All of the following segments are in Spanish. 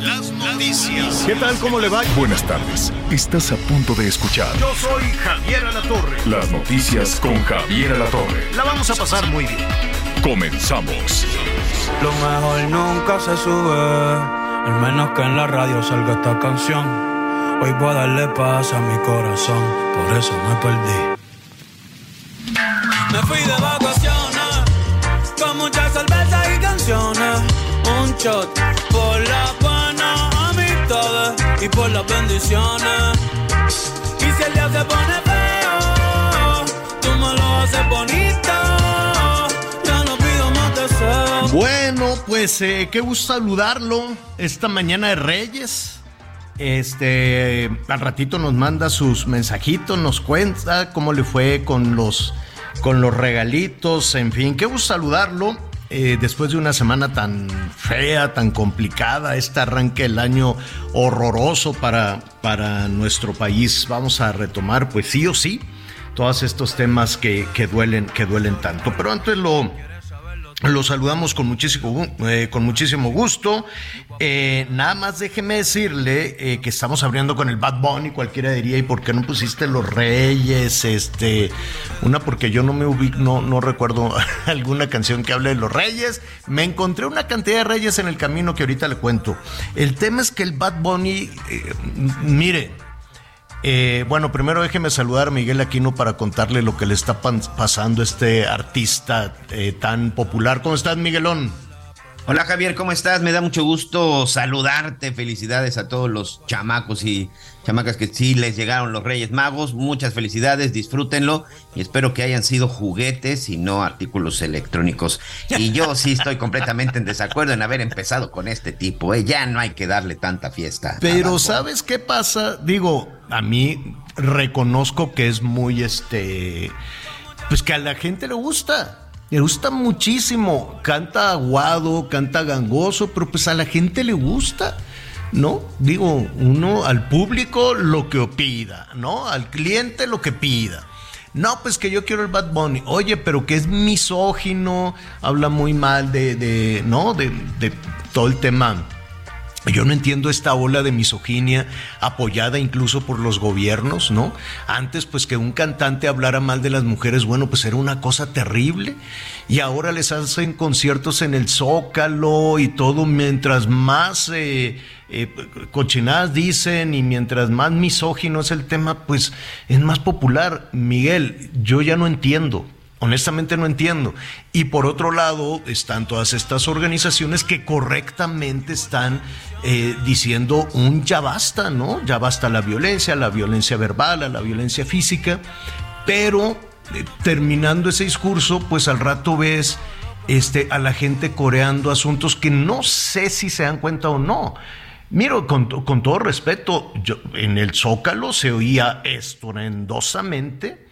Las noticias. ¿Qué tal? ¿Cómo le va? Buenas tardes. Estás a punto de escuchar Yo soy Javier Alatorre. las noticias con Javier Alatorre. La vamos a pasar muy bien. Comenzamos. Lo mejor nunca se sube, al menos que en la radio salga esta canción. Hoy voy a darle paz a mi corazón, por eso me perdí. Me fui de vacaciones, con muchas cervezas y canciones. Un shot por la por las bendiciones. Y si el día se pone feo, tú me lo haces. Ya no pido más deseos. Bueno, pues eh, qué gusto saludarlo esta mañana de Reyes. Este, al ratito nos manda sus mensajitos, nos cuenta cómo le fue con los, con los regalitos, en fin, qué gusto saludarlo. Eh, después de una semana tan fea, tan complicada, este arranque del año horroroso para, para nuestro país, vamos a retomar, pues sí o sí, todos estos temas que, que duelen, que duelen tanto. Pero antes lo, lo saludamos con muchísimo, eh, con muchísimo gusto. Eh, nada más déjeme decirle eh, que estamos abriendo con el Bad Bunny, cualquiera diría, ¿y por qué no pusiste los Reyes? Este, una porque yo no me ubico, no, no recuerdo alguna canción que hable de los Reyes. Me encontré una cantidad de Reyes en el camino que ahorita le cuento. El tema es que el Bad Bunny, mire, eh, bueno, primero déjeme saludar a Miguel Aquino para contarle lo que le está pasando a este artista eh, tan popular. ¿Cómo estás, Miguelón? Hola Javier, ¿cómo estás? Me da mucho gusto saludarte. Felicidades a todos los chamacos y chamacas que sí les llegaron los Reyes Magos. Muchas felicidades, disfrútenlo y espero que hayan sido juguetes y no artículos electrónicos. Y yo sí estoy completamente en desacuerdo en haber empezado con este tipo. ¿eh? Ya no hay que darle tanta fiesta. Pero. ¿sabes qué pasa? Digo, a mí reconozco que es muy este. Pues que a la gente le gusta. Le gusta muchísimo. Canta aguado, canta gangoso, pero pues a la gente le gusta. ¿No? Digo, uno al público lo que pida, ¿no? Al cliente lo que pida. No, pues que yo quiero el Bad Bunny. Oye, pero que es misógino, habla muy mal de, de ¿no? De, de todo el tema yo no entiendo esta ola de misoginia apoyada incluso por los gobiernos, ¿no? Antes, pues que un cantante hablara mal de las mujeres, bueno, pues era una cosa terrible. Y ahora les hacen conciertos en el Zócalo y todo, mientras más eh, eh, cochinadas dicen y mientras más misógino es el tema, pues es más popular. Miguel, yo ya no entiendo. Honestamente no entiendo. Y por otro lado están todas estas organizaciones que correctamente están eh, diciendo un ya basta, ¿no? Ya basta la violencia, la violencia verbal, la violencia física, pero eh, terminando ese discurso, pues al rato ves este, a la gente coreando asuntos que no sé si se dan cuenta o no. Miro, con, con todo respeto, yo, en el Zócalo se oía estruendosamente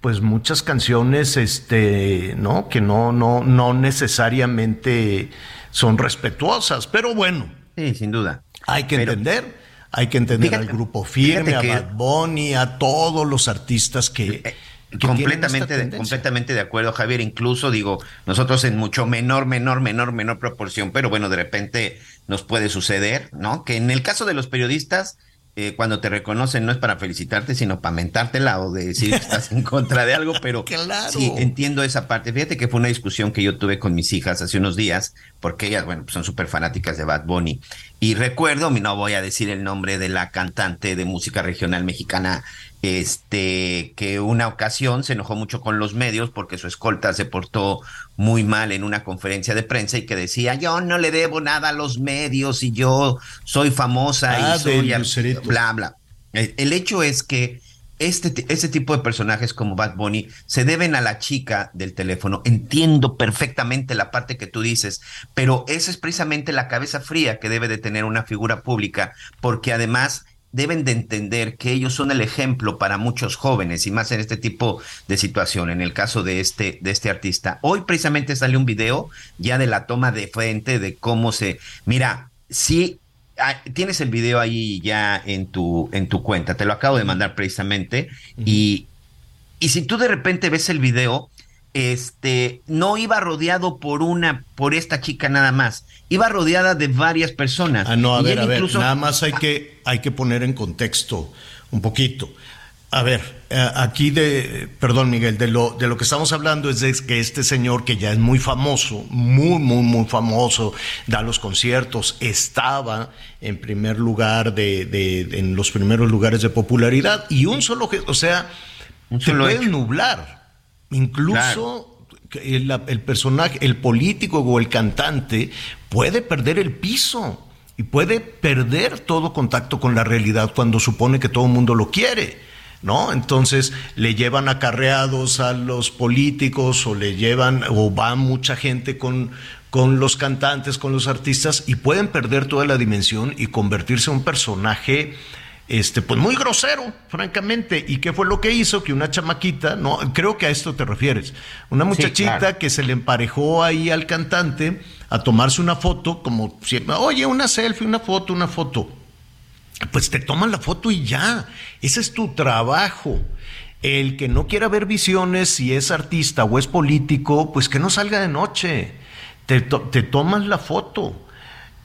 pues muchas canciones este no que no no no necesariamente son respetuosas pero bueno Sí, sin duda. hay que Pero- entender hay que entender Fíjate- al grupo firme a Bad Bunny a todos los artistas que, esta completamente, de, completamente de acuerdo, Javier. Incluso digo, nosotros en mucho menor, menor, menor, menor proporción, pero bueno, de repente nos puede suceder, ¿no? Que en el caso de los periodistas, eh, cuando te reconocen no es para felicitarte, sino para mentártela o de decir que estás en contra de algo, pero Claro. sí, entiendo esa parte. Fíjate que fue una discusión que yo tuve con mis hijas hace unos días, porque ellas, bueno, pues son súper fanáticas de Bad Bunny. Y recuerdo, no voy a decir el nombre de la cantante de música regional mexicana, este, que una ocasión se enojó mucho con los medios porque su escolta se portó muy mal en una conferencia de prensa y que decía, yo no le debo nada a los medios y yo soy famosa Ah, y soy ar- Lucerito. bla, bla. El, el hecho es que este, este tipo de personajes como Bad Bunny se deben a la chica del teléfono. Entiendo perfectamente la parte que tú dices, pero esa es precisamente la cabeza fría que debe de tener una figura pública, porque además deben de entender que ellos son el ejemplo para muchos jóvenes y más en este tipo de situación, en el caso de este, de este artista. Hoy precisamente salió un video ya de la toma de frente de cómo se, mira, sí Ah, tienes el video ahí ya en tu, en tu cuenta, te lo acabo de mandar precisamente. y, y si tú de repente ves el video, este, no iba rodeado por una, por esta chica nada más, iba rodeada de varias personas. Ah, no, a ver, a ver, nada más hay que, hay que poner en contexto un poquito. A ver, eh, aquí de, perdón Miguel, de lo, de lo que estamos hablando es de que este señor que ya es muy famoso, muy, muy, muy famoso, da los conciertos, estaba en primer lugar de, de en los primeros lugares de popularidad y un solo, o sea, se puede nublar, incluso el, personaje, el político o el cantante puede perder el piso y puede perder todo contacto con la realidad cuando supone que todo el mundo lo quiere. ¿no? Entonces le llevan acarreados a los políticos o le llevan o va mucha gente con, con los cantantes, con los artistas y pueden perder toda la dimensión y convertirse en un personaje este, pues muy grosero, francamente. ¿Y qué fue lo que hizo? Que una chamaquita, no, creo que a esto te refieres, una muchachita que se le emparejó ahí al cantante a tomarse una foto, como siempre, oye, una selfie, una foto, una foto pues te toman la foto y ya. Ese es tu trabajo. El que no quiera ver visiones, si es artista o es político, pues que no salga de noche. Te, te tomas la foto.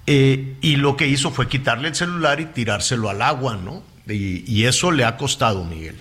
Eh, y lo que hizo fue quitarle el celular y tirárselo al agua, ¿no? Y, eso le ha costado, Miguel.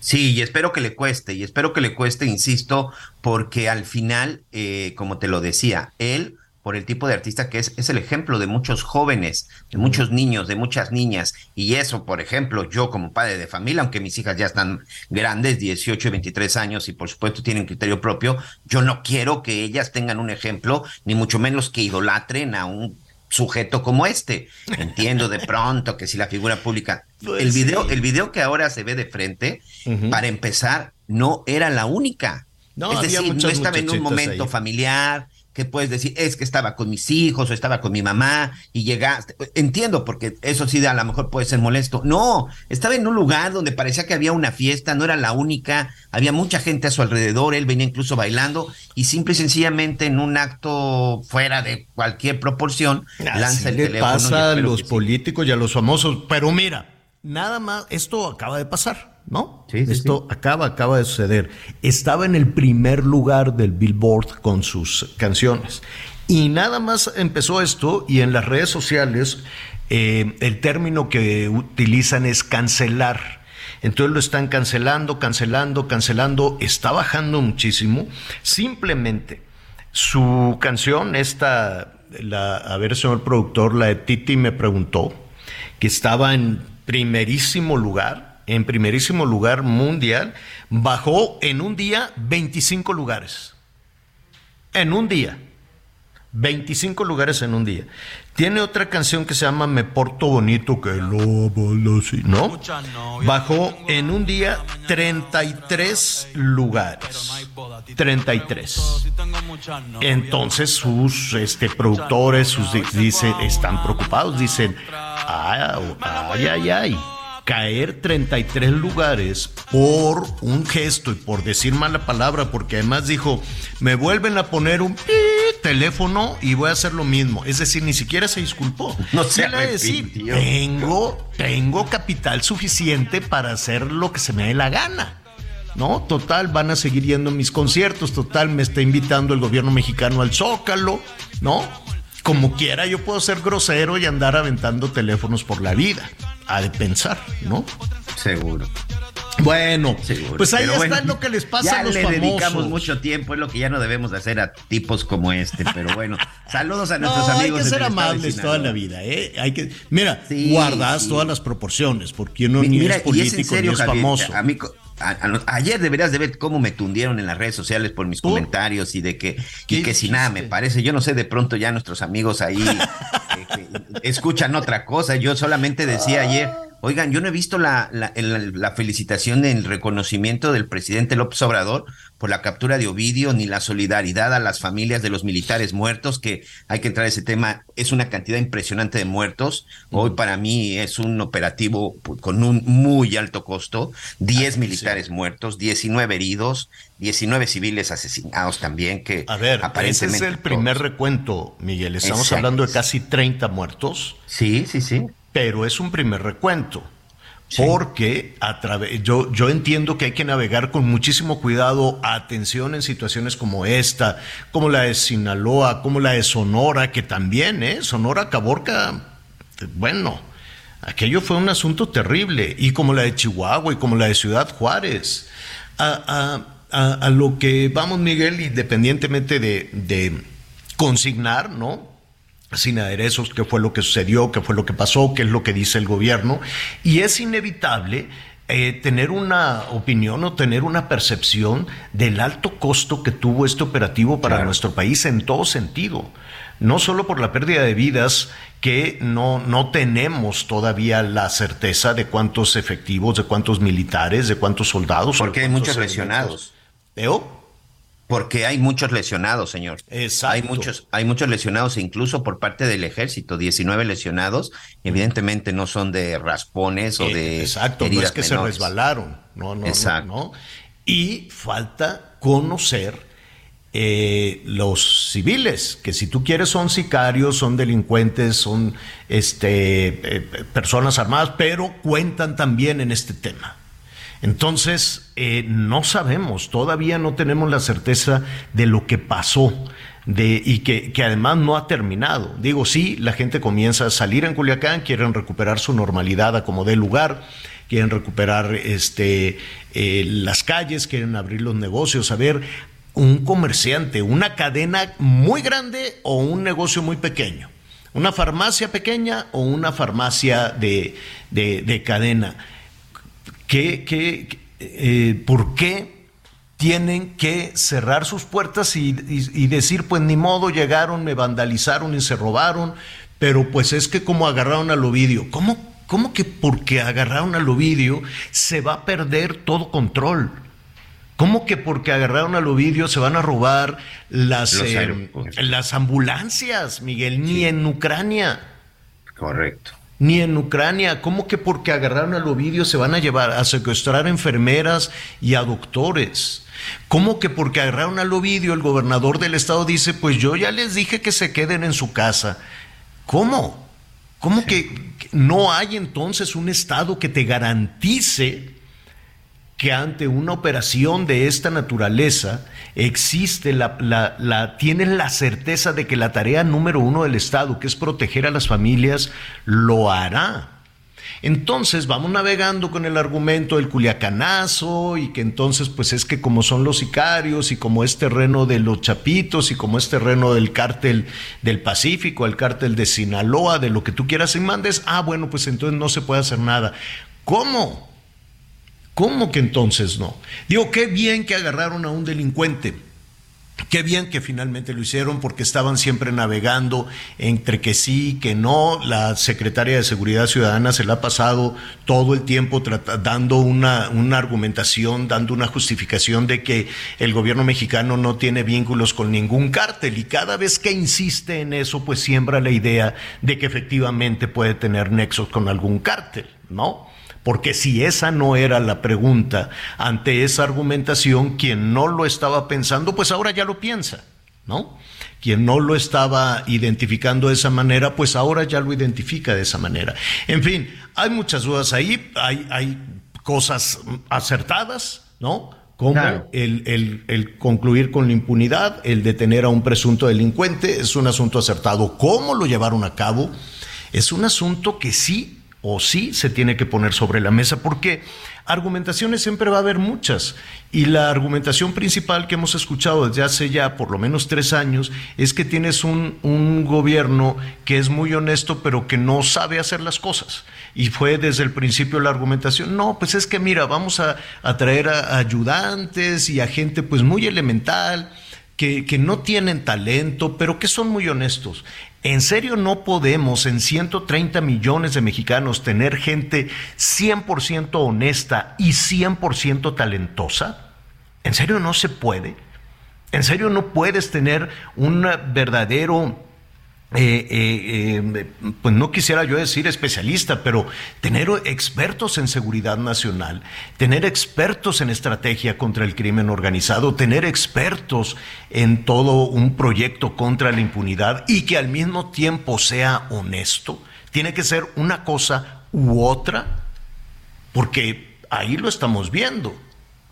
Sí, y espero que le cueste, y espero que le cueste, insisto, porque al final, eh, como te lo decía, él por el tipo de artista que es, es el ejemplo de muchos jóvenes, de muchos niños, de muchas niñas. Y eso, por ejemplo, yo como padre de familia, aunque mis hijas ya están grandes, 18 y 23 años, y por supuesto tienen criterio propio, yo no quiero que ellas tengan un ejemplo, ni mucho menos que idolatren a un sujeto como este. Entiendo de pronto que si la figura pública. Pues el video, el video que ahora se ve de frente, para empezar, no era la única. No, es decir, no estaba en un momento familiar, que puedes decir, es que estaba con mis hijos o estaba con mi mamá y llegaste. Entiendo, porque eso sí a lo mejor puede ser molesto. No, estaba en un lugar donde parecía que había una fiesta, no era la única, había mucha gente a su alrededor, él venía incluso bailando y simple y sencillamente en un acto fuera de cualquier proporción, lanza el le pasa a los políticos y a los famosos, pero mira, nada más, esto acaba de pasar. ¿No? Esto acaba, acaba de suceder. Estaba en el primer lugar del Billboard con sus canciones. Y nada más empezó esto y en las redes sociales eh, el término que utilizan es cancelar. Entonces lo están cancelando, cancelando, cancelando. Está bajando muchísimo. Simplemente su canción, esta, la, a ver, señor productor, la de Titi me preguntó, que estaba en primerísimo lugar en primerísimo lugar mundial, bajó en un día 25 lugares. En un día. 25 lugares en un día. Tiene otra canción que se llama Me Porto Bonito, que lo ¿no? Bajó en un día 33 lugares. 33. Entonces sus este, productores sus, dicen, están preocupados, dicen, ay, ay, ay caer 33 lugares por un gesto y por decir mala palabra, porque además dijo, me vuelven a poner un teléfono y voy a hacer lo mismo. Es decir, ni siquiera se disculpó. No sé decir, tengo, tengo capital suficiente para hacer lo que se me dé la gana. ¿no? Total, van a seguir yendo mis conciertos, total, me está invitando el gobierno mexicano al Zócalo, ¿no? Como quiera, yo puedo ser grosero y andar aventando teléfonos por la vida de pensar, ¿no? Seguro. Bueno, pues ahí está lo que les pasa a los le dedicamos mucho tiempo, es lo que ya no debemos de hacer a tipos como este, pero bueno, saludos a nuestros amigos. Hay que ser amables toda la vida, ¿eh? Hay que, mira, guardas todas las proporciones, porque uno ni es político ni es famoso. A mí, ayer deberías de ver cómo me tundieron en las redes sociales por mis comentarios y de que, y que si nada me parece, yo no sé, de pronto ya nuestros amigos ahí eh, escuchan otra cosa. Yo solamente decía ayer, Oigan, yo no he visto la, la, la felicitación el reconocimiento del presidente López Obrador por la captura de Ovidio, ni la solidaridad a las familias de los militares muertos, que hay que entrar a ese tema, es una cantidad impresionante de muertos. Hoy para mí es un operativo con un muy alto costo, 10 ah, militares muertos, 19 heridos, 19 civiles asesinados también, que a ver, aparentemente... Ese es el primer recuento, Miguel, estamos hablando de casi 30 muertos. Sí, sí, sí. Pero es un primer recuento. Porque a través, yo, yo entiendo que hay que navegar con muchísimo cuidado, atención en situaciones como esta, como la de Sinaloa, como la de Sonora, que también, ¿eh? Sonora Caborca, bueno, aquello fue un asunto terrible, y como la de Chihuahua y como la de Ciudad Juárez. A, a, a, lo que vamos, Miguel, independientemente de, de consignar, ¿no? Sin aderezos, qué fue lo que sucedió, qué fue lo que pasó, qué es lo que dice el gobierno. Y es inevitable eh, tener una opinión o tener una percepción del alto costo que tuvo este operativo para nuestro país en todo sentido. No solo por la pérdida de vidas, que no, no tenemos todavía la certeza de cuántos efectivos, de cuántos militares, de cuántos soldados. Porque hay muchos lesionados. ¿Veo? Porque hay muchos lesionados, señor. Exacto. Hay muchos, hay muchos lesionados, incluso por parte del ejército, 19 lesionados. Evidentemente no son de raspones o eh, de. Exacto, no es que se resbalaron. No, no, Exacto. no, Y falta conocer eh, los civiles, que si tú quieres son sicarios, son delincuentes, son este, eh, personas armadas, pero cuentan también en este tema. Entonces, eh, no sabemos, todavía no tenemos la certeza de lo que pasó. Y que, además no ha terminado. Digo, sí, la gente comienza a salir en Culiacán, quieren recuperar su normalidad a como dé lugar, quieren recuperar este, eh, las calles, quieren abrir los negocios. A ver, un comerciante, una cadena muy grande o un negocio muy pequeño, una farmacia pequeña o una farmacia de, de cadena ¿Qué, eh, ¿Por qué tienen que cerrar sus puertas y, decir, pues ni modo, llegaron, me vandalizaron y se robaron, pero pues es que como agarraron al Ovidio, ¿cómo, cómo que porque agarraron al Ovidio se va a perder todo control? ¿Cómo que porque agarraron al Ovidio se van a robar las, eh, las ambulancias, Miguel? Ni en Ucrania. Correcto ni en Ucrania. ¿Cómo que porque agarraron al Ovidio se van a llevar a secuestrar enfermeras y a doctores? ¿Cómo que porque agarraron al Ovidio el gobernador del estado dice, pues yo ya les dije que se queden en su casa? ¿Cómo? ¿Cómo que no hay entonces un estado que te garantice que ante una operación de esta naturaleza existe la, tienen la certeza de que la tarea número uno del Estado, que es proteger a las familias, lo hará. Entonces vamos navegando con el argumento del culiacanazo y que entonces pues es que como son los sicarios y como es terreno de los chapitos y como es terreno del cártel del Pacífico, el cártel de Sinaloa, de lo que tú quieras y mandes, ah bueno pues entonces no se puede hacer nada. ¿Cómo? ¿Cómo que entonces no? Digo, qué bien que agarraron a un delincuente. Qué bien que finalmente lo hicieron porque estaban siempre navegando entre que sí, que no. La secretaria de Seguridad Ciudadana se la ha pasado todo el tiempo dando una, una argumentación, dando una justificación de que el gobierno mexicano no tiene vínculos con ningún cártel y cada vez que insiste en eso, pues siembra la idea de que efectivamente puede tener nexos con algún cártel, ¿no? Porque si esa no era la pregunta ante esa argumentación, quien no lo estaba pensando, pues ahora ya lo piensa, ¿no? Quien no lo estaba identificando de esa manera, pues ahora ya lo identifica de esa manera. En fin, hay muchas dudas ahí, hay, hay cosas acertadas, ¿no? como el, el, el, concluir con la impunidad, el detener a un presunto delincuente, es un asunto acertado. ¿Cómo lo llevaron a cabo? Es un asunto que sí o sí se tiene que poner sobre la mesa, porque argumentaciones siempre va a haber muchas. Y la argumentación principal que hemos escuchado desde hace ya por lo menos tres años es que tienes un, un gobierno que es muy honesto, pero que no sabe hacer las cosas. Y fue desde el principio la argumentación, no, pues es que mira, vamos a, a traer a ayudantes y a gente pues muy elemental que, que no tienen talento, pero que son muy honestos. ¿En serio no podemos en 130 millones de mexicanos tener gente 100% honesta y 100% talentosa? ¿En serio no se puede? ¿En serio no puedes tener un verdadero eh, eh, eh, pues no quisiera yo decir especialista, pero tener expertos en seguridad nacional, tener expertos en estrategia contra el crimen organizado, tener expertos en todo un proyecto contra la impunidad y que al mismo tiempo sea honesto, tiene que ser una cosa u otra, porque ahí lo estamos viendo.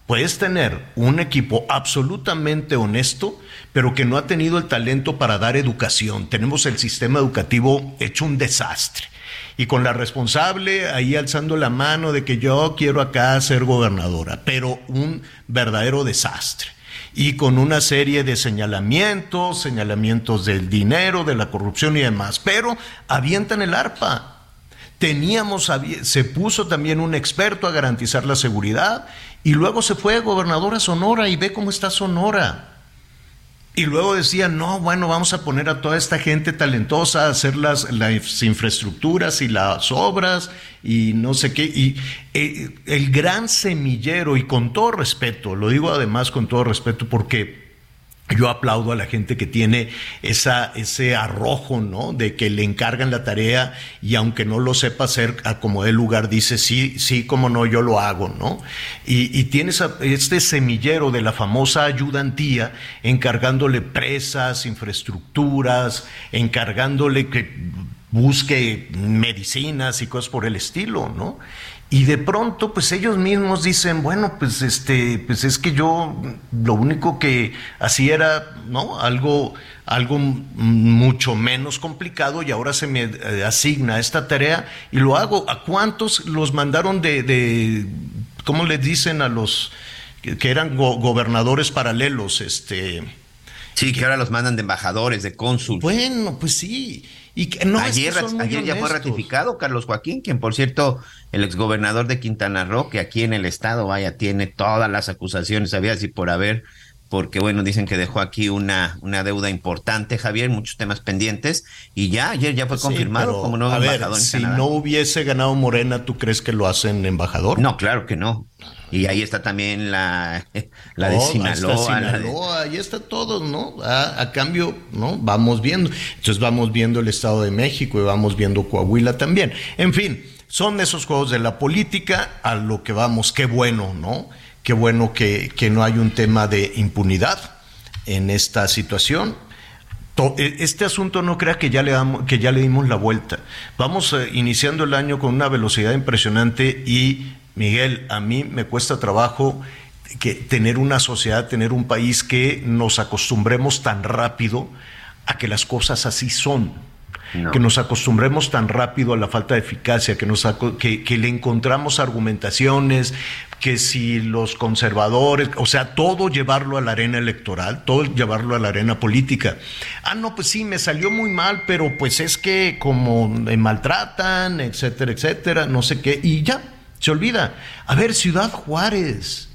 Puedes tener un equipo absolutamente honesto, pero que no ha tenido el talento para dar educación. Tenemos el sistema educativo hecho un desastre. Y con la responsable ahí alzando la mano de que yo quiero acá ser gobernadora, pero un verdadero desastre. Y con una serie de señalamientos, señalamientos del dinero, de la corrupción y demás. Pero avientan el arpa, Teníamos, se puso también un experto a garantizar la seguridad y luego se fue gobernador a Sonora y ve cómo está Sonora. Y luego decía, no, bueno, vamos a poner a toda esta gente talentosa a hacer las, las infraestructuras y las obras y no sé qué. Y eh, el gran semillero, y con todo respeto, lo digo además con todo respeto porque yo aplaudo a la gente que tiene esa, ese arrojo, ¿no? De que le encargan la tarea y aunque no lo sepa hacer a como el lugar, dice, sí, sí, como no, yo lo hago, ¿no? Y, y tienes este semillero de la famosa ayudantía encargándole presas, infraestructuras, encargándole que busque medicinas y cosas por el estilo, ¿no? Y de pronto, pues ellos mismos dicen, bueno, pues este, pues es que yo lo único que hacía era, ¿no? Algo, algo mucho menos complicado y ahora se me eh, asigna esta tarea y lo hago. ¿A cuántos los mandaron de, de ¿cómo les dicen a los que eran gobernadores paralelos? Este. Sí, que ahora los mandan de embajadores, de cónsul. Bueno, pues sí. Y no ayer, ayer ya fue ratificado Carlos Joaquín, quien por cierto, el exgobernador de Quintana Roo, que aquí en el estado, vaya, tiene todas las acusaciones, había así por haber, porque bueno, dicen que dejó aquí una, una deuda importante, Javier, muchos temas pendientes, y ya, ayer ya fue confirmado como nuevo embajador. si no hubiese ganado Morena, ¿tú crees que lo hacen embajador? No, claro que no. Y ahí está también la, la de Sinaloa. Ahí está todo, ¿no? A, cambio, ¿no? Vamos viendo. Entonces vamos viendo el Estado de México y vamos viendo Coahuila también. En fin, son esos juegos de la política a lo que vamos. Qué bueno, ¿no? Qué bueno que, que no hay un tema de impunidad en esta situación. E, este asunto no crea que ya le damos, que ya le dimos la vuelta. Vamos eh, iniciando el año con una velocidad impresionante y Miguel, a mí me cuesta trabajo que tener una sociedad, tener un país que nos acostumbremos tan rápido a que las cosas así son. Que nos acostumbremos tan rápido a la falta de eficacia, que, nos, que, que le encontramos argumentaciones, que si los conservadores, o sea, todo llevarlo a la arena electoral, todo llevarlo a la arena política. Ah, no, pues sí, me salió muy mal, pero pues es que como me maltratan, etcétera, etcétera, no sé qué, y ya, se olvida. A ver, Ciudad Juárez.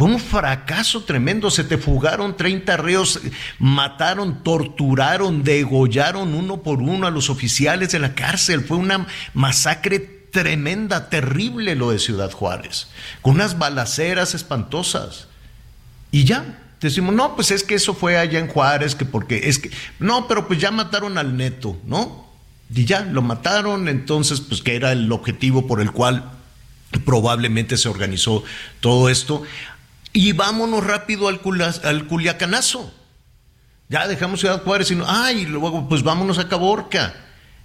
Fue un fracaso tremendo, se te fugaron 30 reos, mataron, torturaron, degollaron uno por uno a los oficiales de la cárcel. Fue una masacre tremenda, terrible lo de Ciudad Juárez, con unas balaceras espantosas. Y ya, decimos, no, pues es que eso fue allá en Juárez, que porque es que, no, pero pues ya mataron al neto, ¿no? Y ya, lo mataron, entonces, pues que era el objetivo por el cual probablemente se organizó todo esto. Y vámonos rápido al, Culiacanazo. Ya dejamos Ciudad Juárez y no, ay, luego pues vámonos a Caborca.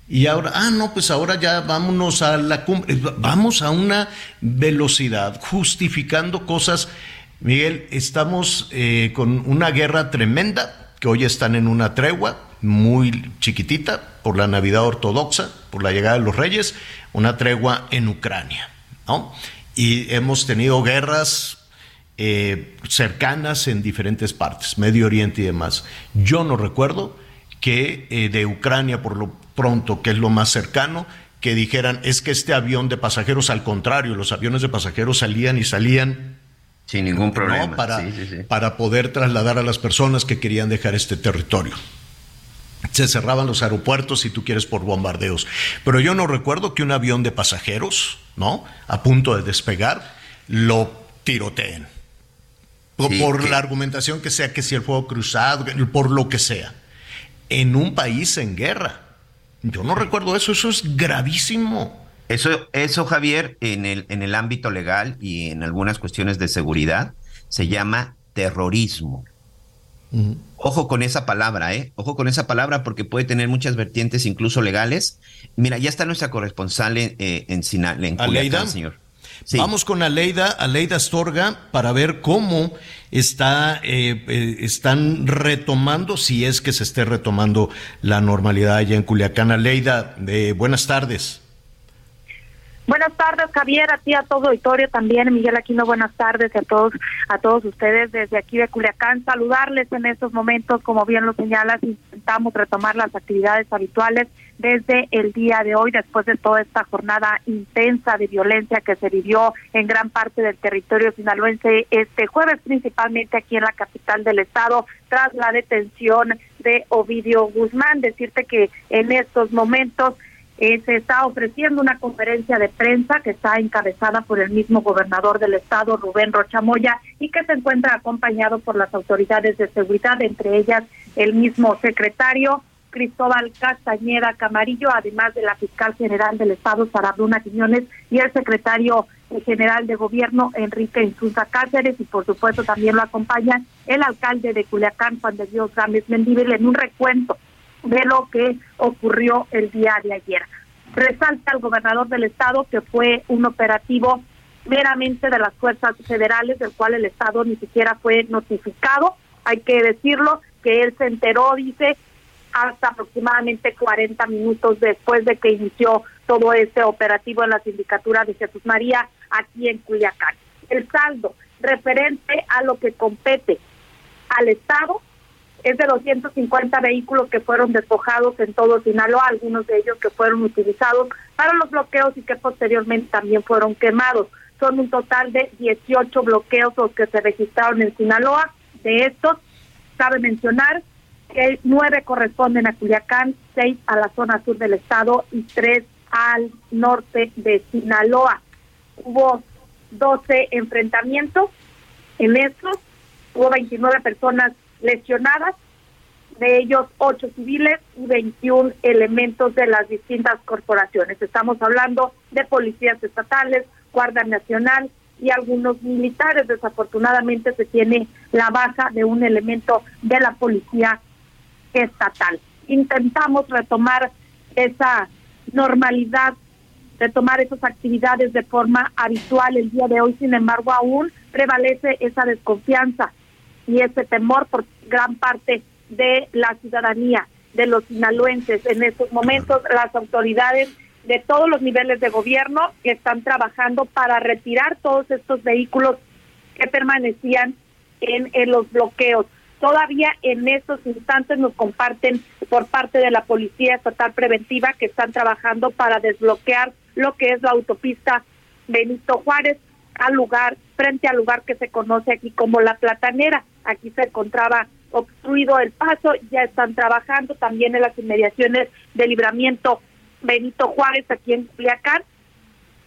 Y ahora, ah, no, pues ahora ya vámonos a la cumbre. Vamos a una velocidad, justificando cosas. Miguel, estamos eh, con una guerra tremenda, que hoy están en una tregua muy chiquitita por la Navidad ortodoxa, por la llegada de los reyes, una tregua en Ucrania. ¿no? Y hemos tenido guerras eh, cercanas en diferentes partes, Medio Oriente y demás. Yo no recuerdo que eh, de Ucrania, por lo pronto, que es lo más cercano, que dijeran, es que este avión de pasajeros, al contrario, los aviones de pasajeros salían y salían Sin ningún problema. Para, para poder trasladar a las personas que querían dejar este territorio se cerraban los aeropuertos, si tú quieres, por bombardeos. Pero yo no recuerdo que un avión de pasajeros, ¿no? A punto de despegar, lo tiroteen. Por, la argumentación que sea, que si el fuego cruzado, por lo que sea. En un país en guerra. Yo no recuerdo eso, eso es gravísimo. Eso, eso, Javier, en el, en el ámbito legal y en algunas cuestiones de seguridad, se llama terrorismo. Ojo con esa palabra, ¿eh? Ojo con esa palabra porque puede tener muchas vertientes, incluso legales. Mira, ya está nuestra corresponsal en, eh, en, en Culiacán, señor. Vamos con Aleida, Aleida Astorga, para ver cómo está, eh, eh, están retomando, si es que se esté retomando la normalidad allá en Culiacán. Aleida, eh, buenas tardes. Buenas tardes, Javier, a ti, a todo auditorio también, Miguel Aquino, buenas tardes a todos, a todos ustedes desde aquí de Culiacán, saludarles en estos momentos, como bien lo señalas, intentamos retomar las actividades habituales desde el día de hoy, después de toda esta jornada intensa de violencia que se vivió en gran parte del territorio sinaloense este jueves, principalmente aquí en la capital del estado, tras la detención de Ovidio Guzmán. Decirte que en estos momentos eh, se está ofreciendo una conferencia de prensa que está encabezada por el mismo gobernador del estado, Rubén Rochamoya, y que se encuentra acompañado por las autoridades de seguridad, entre ellas el mismo secretario Cristóbal Castañeda Camarillo, además de la fiscal general del estado, Sara Bruna Quiñones, y el secretario general de gobierno, Enrique Insunza Cáceres, y por supuesto también lo acompaña el alcalde de Culiacán, Juan de Dios Gámez Mendívil, en un recuento de lo que ocurrió el día de ayer. Resalta el gobernador del estado que fue un operativo meramente de las fuerzas federales, del cual el estado ni siquiera fue notificado. Hay que decirlo que él se enteró, dice, hasta aproximadamente 40 minutos después de que inició todo este operativo en la sindicatura de Jesús María aquí en Culiacán. El saldo referente a lo que compete al Estado es de 250 vehículos que fueron despojados en todo Sinaloa, algunos de ellos que fueron utilizados para los bloqueos y que posteriormente también fueron quemados. Son un total de 18 bloqueos los que se registraron en Sinaloa. De estos, cabe mencionar que nueve corresponden a Culiacán, seis a la zona sur del estado y tres al norte de Sinaloa. Hubo 12 enfrentamientos en estos, hubo 29 personas lesionadas, de ellos ocho civiles y 21 elementos de las distintas corporaciones. Estamos hablando de policías estatales, Guardia Nacional y algunos militares. Desafortunadamente se tiene la baja de un elemento de la policía estatal. Intentamos retomar esa normalidad, retomar esas actividades de forma habitual el día de hoy, sin embargo aún prevalece esa desconfianza y ese temor por gran parte de la ciudadanía, de los sinaloenses. En estos momentos las autoridades de todos los niveles de gobierno están trabajando para retirar todos estos vehículos que permanecían en, en los bloqueos. Todavía en estos instantes nos comparten por parte de la Policía Estatal Preventiva que están trabajando para desbloquear lo que es la autopista Benito Juárez al lugar, frente al lugar que se conoce aquí como La Platanera. Aquí se encontraba obstruido el paso, ya están trabajando también en las inmediaciones de libramiento Benito Juárez, aquí en Culiacán,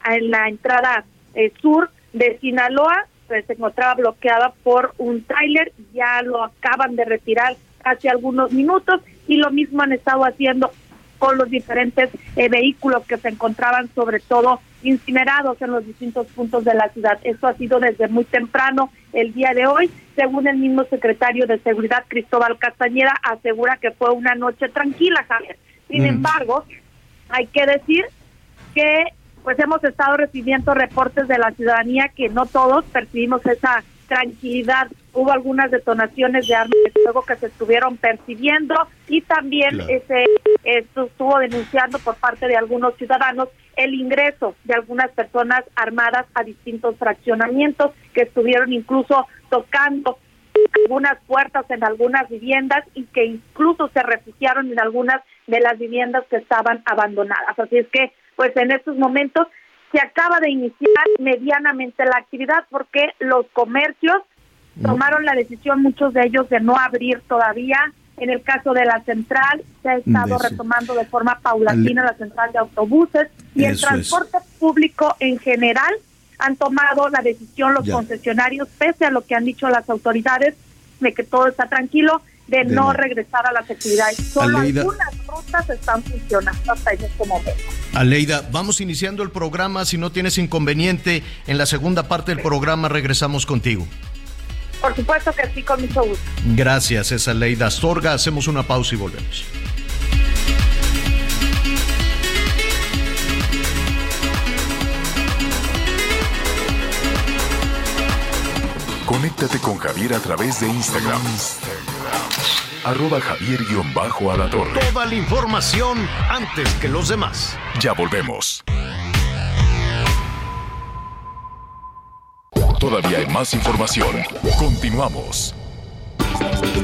en la entrada eh, sur de Sinaloa, pues, se encontraba bloqueada por un tráiler, ya lo acaban de retirar hace algunos minutos y lo mismo han estado haciendo con los diferentes eh, vehículos que se encontraban sobre todo incinerados en los distintos puntos de la ciudad. Esto ha sido desde muy temprano el día de hoy. Según el mismo secretario de Seguridad, Cristóbal Castañeda, asegura que fue una noche tranquila, Javier. Sin mm. embargo, hay que decir que pues hemos estado recibiendo reportes de la ciudadanía que no todos percibimos esa tranquilidad. Hubo algunas detonaciones de armas de fuego que se estuvieron percibiendo y también ese estuvo denunciando por parte de algunos ciudadanos el ingreso de algunas personas armadas a distintos fraccionamientos que estuvieron incluso tocando algunas puertas en algunas viviendas y que incluso se refugiaron en algunas de las viviendas que estaban abandonadas. Así es que, pues en estos momentos se acaba de iniciar medianamente la actividad porque los comercios tomaron la decisión, muchos de ellos, de no abrir todavía. En el caso de la central, se ha estado retomando de forma paulatina la central de autobuses y el transporte público en general han tomado la decisión los concesionarios, pese a lo que han dicho las autoridades, de que todo está tranquilo, de, no regresar a las actividades. Solo algunas rutas están funcionando hasta en este momento. Aleida, vamos iniciando el programa. Si no tienes inconveniente, en la segunda parte del programa regresamos contigo. Por supuesto que sí, con mucho gusto. Gracias, esa Aleida Astorga. Hacemos una pausa y volvemos. Conéctate con Javier a través de Instagram. Arroba Javier-Alatorre. Toda la información antes que los demás. Ya volvemos. Todavía hay más información. Continuamos.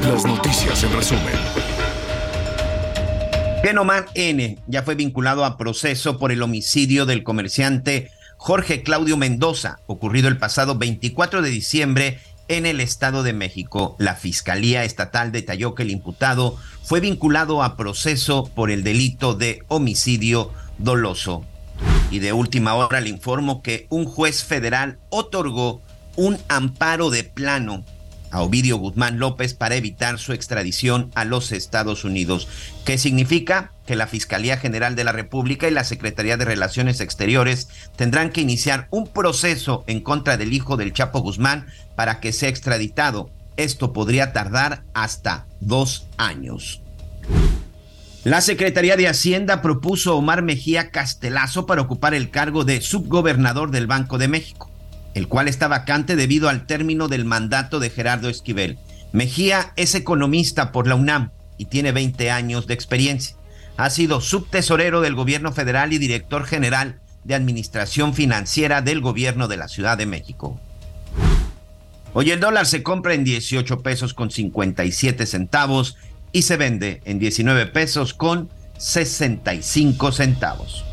Las noticias en resumen. Genomar N ya fue vinculado a proceso por el homicidio del comerciante Jorge Claudio Mendoza, ocurrido el pasado 24 de diciembre en el Estado de México. La Fiscalía Estatal detalló que el imputado fue vinculado a proceso por el delito de homicidio doloso. Y de última hora le informo que un juez federal otorgó un amparo de plano a Ovidio Guzmán López para evitar su extradición a los Estados Unidos. ¿Qué significa? Que la Fiscalía General de la República y la Secretaría de Relaciones Exteriores tendrán que iniciar un proceso en contra del hijo del Chapo Guzmán para que sea extraditado. Esto podría tardar hasta dos años. La Secretaría de Hacienda propuso a Omar Mejía Castelazo para ocupar el cargo de subgobernador del Banco de México el cual está vacante debido al término del mandato de Gerardo Esquivel. Mejía es economista por la UNAM y tiene 20 años de experiencia. Ha sido subtesorero del gobierno federal y director general de Administración Financiera del gobierno de la Ciudad de México. Hoy el dólar se compra en 18 pesos con 57 centavos y se vende en 19 pesos con 65 centavos.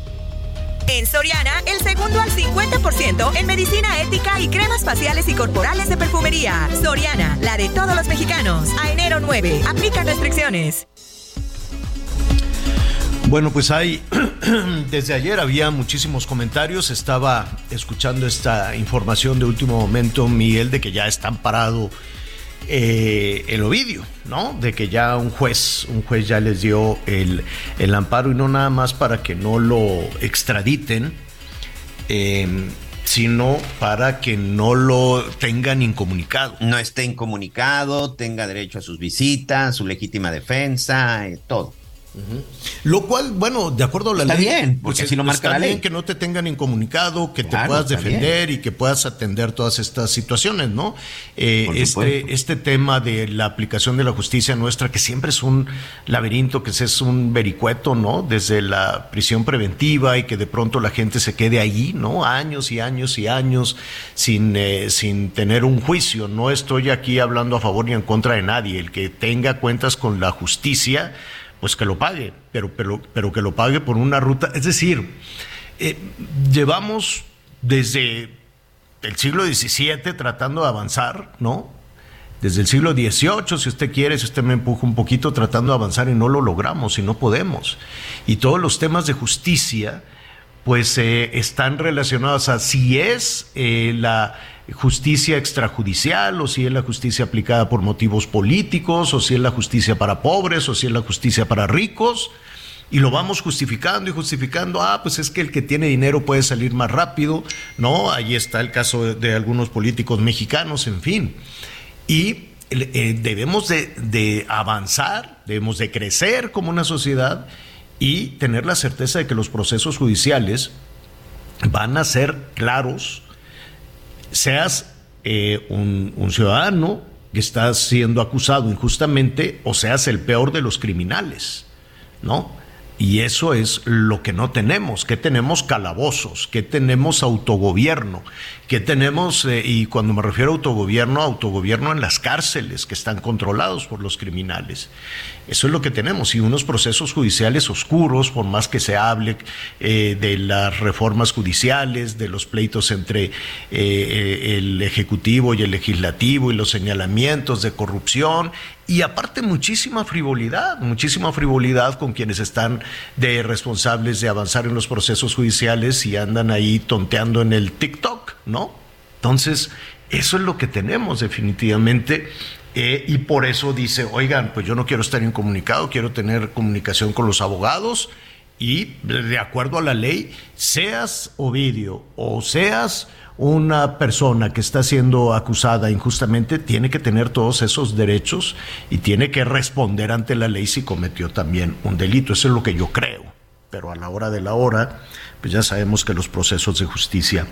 En Soriana, el segundo al 50% en medicina ética y cremas faciales y corporales de perfumería. Soriana, la de todos los mexicanos. A enero 9, aplican restricciones. Bueno, pues hay, desde ayer había muchísimos comentarios, estaba escuchando esta información de último momento, Miguel, de que ya están parados eh, el Ovidio, ¿no? De que ya un juez, un juez ya les dio el, amparo y no nada más para que no lo extraditen, em, sino para que no lo tengan incomunicado. No esté incomunicado, tenga derecho a sus visitas, su legítima defensa, eh, todo. Lo cual, bueno, de acuerdo a la está ley. bien, porque si lo marca la ley. que no te tengan incomunicado, que te puedas defender y que puedas atender todas estas situaciones, ¿no? Eh, este, este tema de la aplicación de la justicia nuestra, que siempre es un laberinto, que es un vericueto, ¿no? Desde la prisión preventiva y que de pronto la gente se quede ahí, ¿no? Años y años y años sin, eh, sin tener un juicio. No estoy aquí hablando a favor ni en contra de nadie. El que tenga cuentas con la justicia pues que lo pague, pero, pero, pero que lo pague por una ruta. Es decir, eh, llevamos desde el siglo XVII tratando de avanzar, ¿no? Desde el siglo XVIII, si usted quiere, si usted me empuja un poquito tratando de avanzar y no lo logramos y no podemos. Y todos los temas de justicia, pues eh, están relacionados a si es eh, la justicia extrajudicial o si es la justicia aplicada por motivos políticos o si es la justicia para pobres o si es la justicia para ricos y lo vamos justificando y justificando, ah, pues es que el que tiene dinero puede salir más rápido, ¿no? Ahí está el caso de, algunos políticos mexicanos, en fin. Y eh, debemos de, de, avanzar, debemos de crecer como una sociedad y tener la certeza de que los procesos judiciales van a ser claros, seas eh, un, ciudadano que está siendo acusado injustamente o seas el peor de los criminales, ¿no? Y eso es lo que no tenemos, que tenemos calabozos, que tenemos autogobierno, que tenemos, eh, y cuando me refiero a autogobierno, autogobierno en las cárceles que están controlados por los criminales. Eso es lo que tenemos, y unos procesos judiciales oscuros, por más que se hable eh, de las reformas judiciales, de los pleitos entre eh, el Ejecutivo y el Legislativo y los señalamientos de corrupción y aparte muchísima frivolidad, muchísima frivolidad con quienes están de responsables de avanzar en los procesos judiciales y andan ahí tonteando en el TikTok, ¿no? Entonces, eso es lo que tenemos definitivamente. Eh, y por eso dice, oigan, pues yo no quiero estar incomunicado, quiero tener comunicación con los abogados y de acuerdo a la ley, seas Ovidio o seas una persona que está siendo acusada injustamente tiene que tener todos esos derechos y tiene que responder ante la ley si cometió también un delito. Eso es lo que yo creo. Pero a la hora de la hora, pues ya sabemos que los procesos de justicia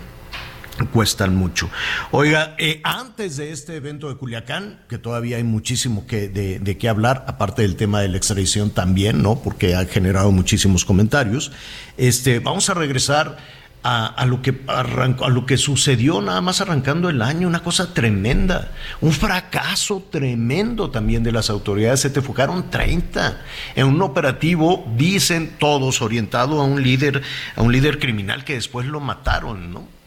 cuestan mucho. Oiga, eh, antes de este evento de Culiacán, que todavía hay muchísimo que, de, qué hablar, aparte del tema de la extradición también, ¿no? Porque ha generado muchísimos comentarios. Este, vamos a regresar a, lo que arrancó, a lo que sucedió nada más arrancando el año, una cosa tremenda, un fracaso tremendo también de las autoridades, se te fugaron 30 en un operativo, dicen todos, orientado a un líder, a un líder criminal que después lo mataron, ¿no?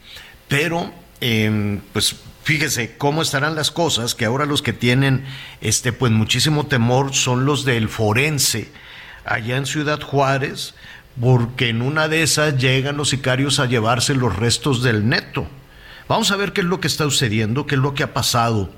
Pero, em, pues fíjese cómo estarán las cosas, que ahora los que tienen este, pues muchísimo temor son los del forense, allá en Ciudad Juárez, porque en una de esas llegan los sicarios a llevarse los restos del neto. Vamos a ver qué es lo que está sucediendo, qué es lo que ha pasado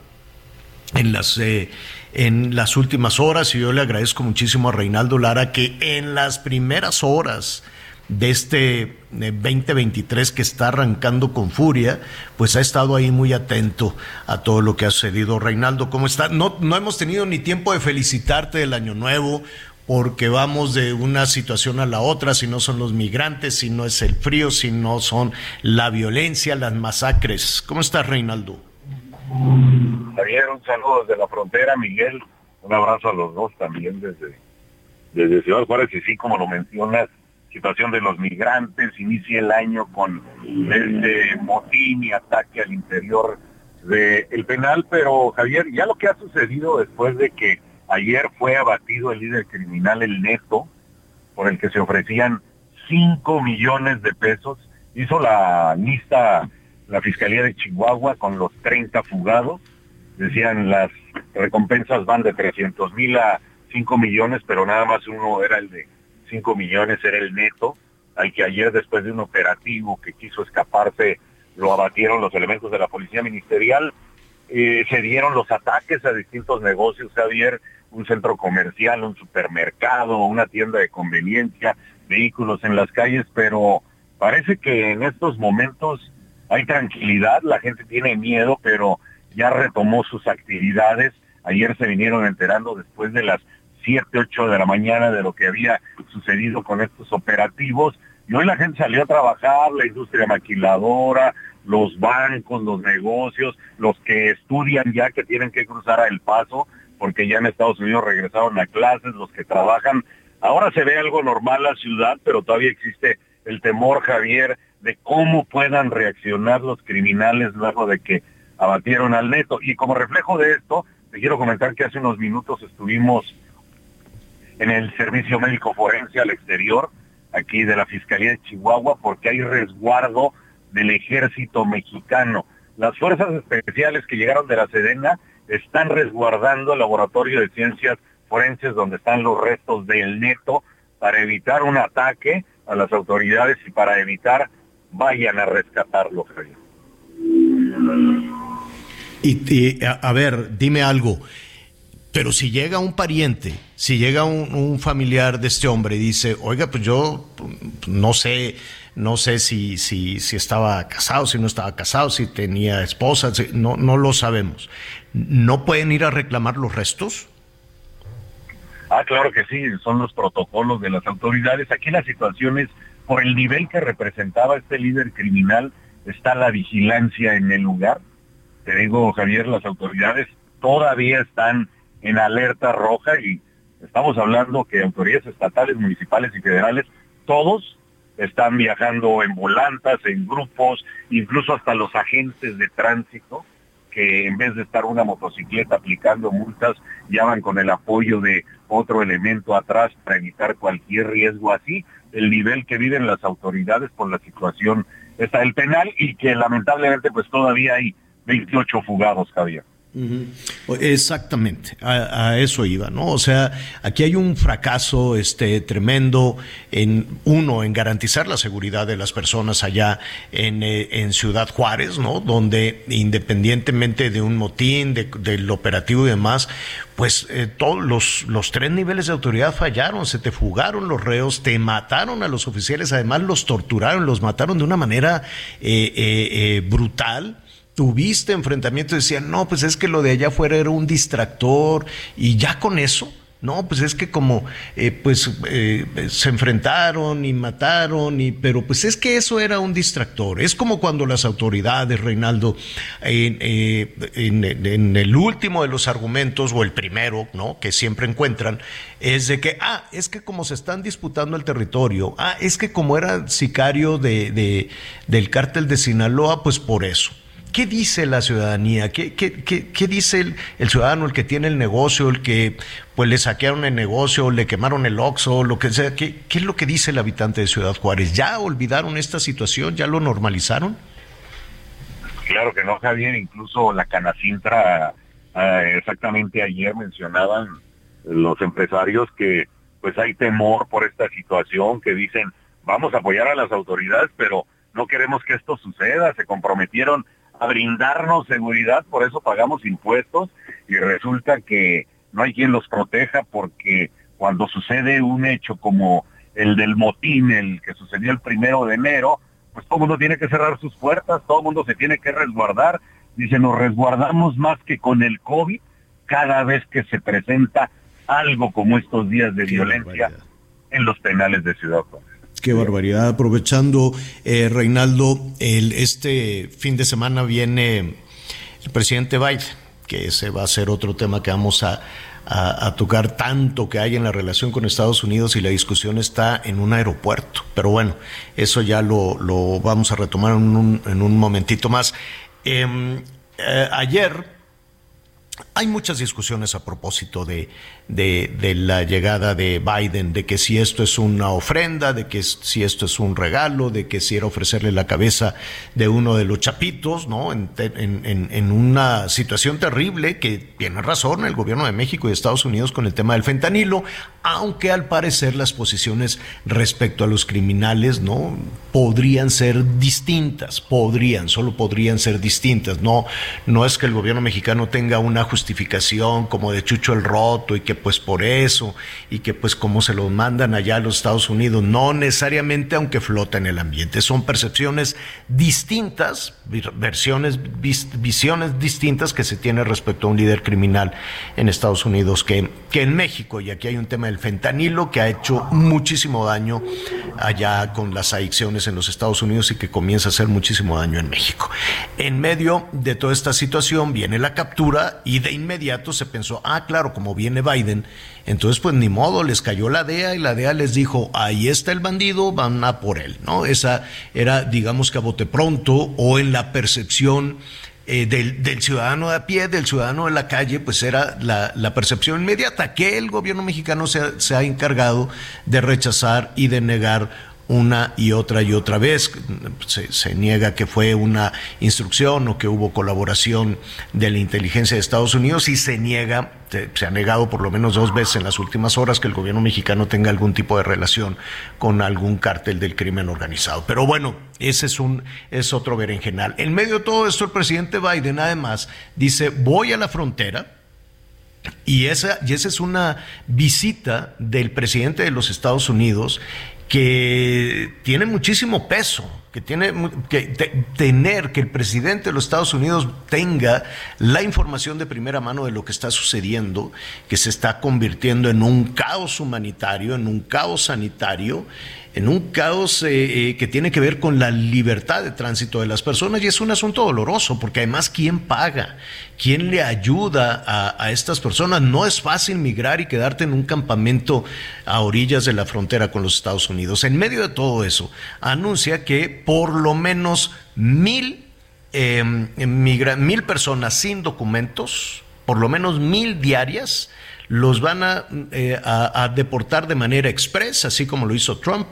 en las, eh, en las últimas horas y yo le agradezco muchísimo a Reinaldo Lara que en las primeras horas de este 2023 eh, que está arrancando con furia, pues ha estado ahí muy atento a todo lo que ha sucedido. Reinaldo, ¿cómo está? No, no hemos tenido ni tiempo de felicitarte del año nuevo, porque vamos de una situación a la otra, si no son los migrantes, si no es el frío, si no son la violencia, las masacres. ¿Cómo estás, Reinaldo? Javier, un saludo desde la frontera, Miguel, un abrazo a los dos también desde, desde Ciudad Juárez, y sí, como lo mencionas, situación de los migrantes, inicia el año con este motín y ataque al interior del penal, pero Javier, ya lo que ha sucedido después de que Ayer fue abatido el líder criminal El Neto, por el que se ofrecían 5 millones de pesos. Hizo la lista la Fiscalía de Chihuahua con los 30 fugados. Decían las recompensas van de 300 mil a 5 millones, pero nada más uno era el de 5 millones, era el Neto, al que ayer después de un operativo que quiso escaparse, lo abatieron los elementos de la Policía Ministerial. Eh, se dieron los ataques a distintos negocios, Javier, un centro comercial, un supermercado, una tienda de conveniencia, vehículos en las calles, pero parece que en estos momentos hay tranquilidad, la gente tiene miedo, pero ya retomó sus actividades. Ayer se vinieron enterando después de las 7, 8 de la mañana de lo que había sucedido con estos operativos. Y hoy la gente salió a trabajar, la industria maquiladora, los bancos, los negocios, los que estudian ya que tienen que cruzar El Paso, porque ya en Estados Unidos regresaron a clases, los que trabajan. Ahora se ve algo normal la ciudad, pero todavía existe el temor, Javier, de cómo puedan reaccionar los criminales luego de que abatieron al neto. Y como reflejo de esto, te quiero comentar que hace unos minutos estuvimos en el servicio médico forense al exterior, aquí de la Fiscalía de Chihuahua, porque hay resguardo del ejército mexicano. Las fuerzas especiales que llegaron de la Sedena están resguardando el laboratorio de ciencias forenses donde están los restos del neto para evitar un ataque a las autoridades y para evitar vayan a rescatarlo. Y, a, ver, dime algo. Pero si llega un pariente, si llega un, familiar de este hombre y dice, oiga, pues yo no sé, no sé si, si, estaba casado, si no estaba casado, si tenía esposa, no, no lo sabemos. ¿no pueden ir a reclamar los restos? Ah, claro que sí, son los protocolos de las autoridades. Aquí la situación es, por el nivel que representaba este líder criminal, está la vigilancia en el lugar. Te digo, Javier, las autoridades todavía están en alerta roja y Estamos hablando que autoridades estatales, municipales y federales, todos están viajando en volantas, en grupos, incluso hasta los agentes de tránsito, que en vez de estar una motocicleta aplicando multas, ya van con el apoyo de otro elemento atrás para evitar cualquier riesgo así, el nivel que viven las autoridades por la situación está el penal y que lamentablemente pues todavía hay 28 fugados, Javier. Exactamente, a, eso iba, ¿no? O sea, aquí hay un fracaso este, tremendo en, uno, en garantizar la seguridad de las personas allá en, eh, Ciudad Juárez, ¿no? Donde independientemente de un motín, del operativo y demás, pues eh, todos los, los tres niveles de autoridad fallaron, se te fugaron los reos, te mataron a los oficiales, además los torturaron, los mataron de una manera eh, brutal tuviste enfrentamientos, decían, no, pues es que lo de allá afuera era un distractor y ya con eso, no, pues es que como eh, pues eh, se enfrentaron y mataron, y, pero pues es que eso era un distractor. Es como cuando las autoridades, Reinaldo, eh, en, en, el último de los argumentos, o el primero, ¿no? Que siempre encuentran, es de que, ah, es que como se están disputando el territorio, ah, es que como era sicario de del cártel de Sinaloa, pues por eso. ¿Qué dice la ciudadanía? ¿Qué, qué, dice el, ciudadano, el que tiene el negocio, el que pues le saquearon el negocio, le quemaron el Oxxo, lo que sea? ¿Qué, es lo que dice el habitante de Ciudad Juárez? ¿Ya olvidaron esta situación? ¿Ya lo normalizaron? Claro que no, Javier. Incluso la Canacintra, ah, exactamente ayer mencionaban los empresarios que pues hay temor por esta situación, que dicen, vamos a apoyar a las autoridades, pero no queremos que esto suceda. Se comprometieron a brindarnos seguridad, por eso pagamos impuestos y resulta que no hay quien los proteja porque cuando sucede un hecho como el del motín, el que sucedió el primero de enero, pues todo el mundo tiene que cerrar sus puertas, todo el mundo se tiene que resguardar. Dice, nos resguardamos más que con el COVID cada vez que se presenta algo como estos días de violencia en los penales de Ciudad Juárez. Qué barbaridad. Aprovechando, eh, Reinaldo, el, este fin de semana viene el presidente Biden, que ese va a ser otro tema que vamos a, tocar tanto que hay en la relación con Estados Unidos y la discusión está en un aeropuerto. Pero bueno, eso ya lo, lo vamos a retomar en un, en un momentito más. Em, eh, ayer hay muchas discusiones a propósito de, de, la llegada de Biden, de que si esto es una ofrenda, de que si esto es un regalo, de que si era ofrecerle la cabeza de uno de los chapitos, ¿no? En, en, una situación terrible que tiene razón el gobierno de México y Estados Unidos con el tema del fentanilo, aunque al parecer las posiciones respecto a los criminales, ¿no? Podrían ser distintas, podrían, solo podrían ser distintas, no, no es que el gobierno mexicano tenga una justificación como de Chucho el Roto y que pues por eso y que pues como se lo mandan allá a los Estados Unidos, no necesariamente aunque flota en el ambiente, son percepciones distintas, versiones, visiones distintas que se tiene respecto a un líder criminal en Estados Unidos que, que en México, y aquí hay un tema del fentanilo que ha hecho muchísimo daño allá con las adicciones en los Estados Unidos y que comienza a hacer muchísimo daño en México. En medio de toda esta situación viene la captura y de inmediato se pensó, ah, claro, como viene Biden, entonces pues ni modo, les cayó la DEA y la DEA les dijo, ahí está el bandido, van a por él, ¿no? Esa era, digamos que a bote pronto o en la percepción eh, del, ciudadano de a pie, del ciudadano de la calle, pues era la, percepción inmediata que el gobierno mexicano se, se ha encargado de rechazar y de negar una y otra y otra vez. Se, niega que fue una instrucción o que hubo colaboración de la inteligencia de Estados Unidos y se niega, se, ha negado por lo menos dos veces en las últimas horas que el gobierno mexicano tenga algún tipo de relación con algún cártel del crimen organizado. Pero bueno, ese es un es otro berenjenal. En medio de todo esto, el presidente Biden además dice, voy a la frontera. Y esa, y esa es una visita del presidente de los Estados Unidos que tiene muchísimo peso que tiene que tener que el presidente de los Estados Unidos tenga la información de primera mano de lo que está sucediendo, que se está convirtiendo en un caos humanitario, en un caos sanitario, en un caos eh, eh, que tiene que ver con la libertad de tránsito de las personas y es un asunto doloroso porque además quién paga, quién le ayuda a, estas personas. No es fácil migrar y quedarte en un campamento a orillas de la frontera con los Estados Unidos. En medio de todo eso, anuncia que por lo menos mil, em, mil personas sin documentos, por lo menos mil diarias, los van a, eh, deportar de manera express, así como lo hizo Trump,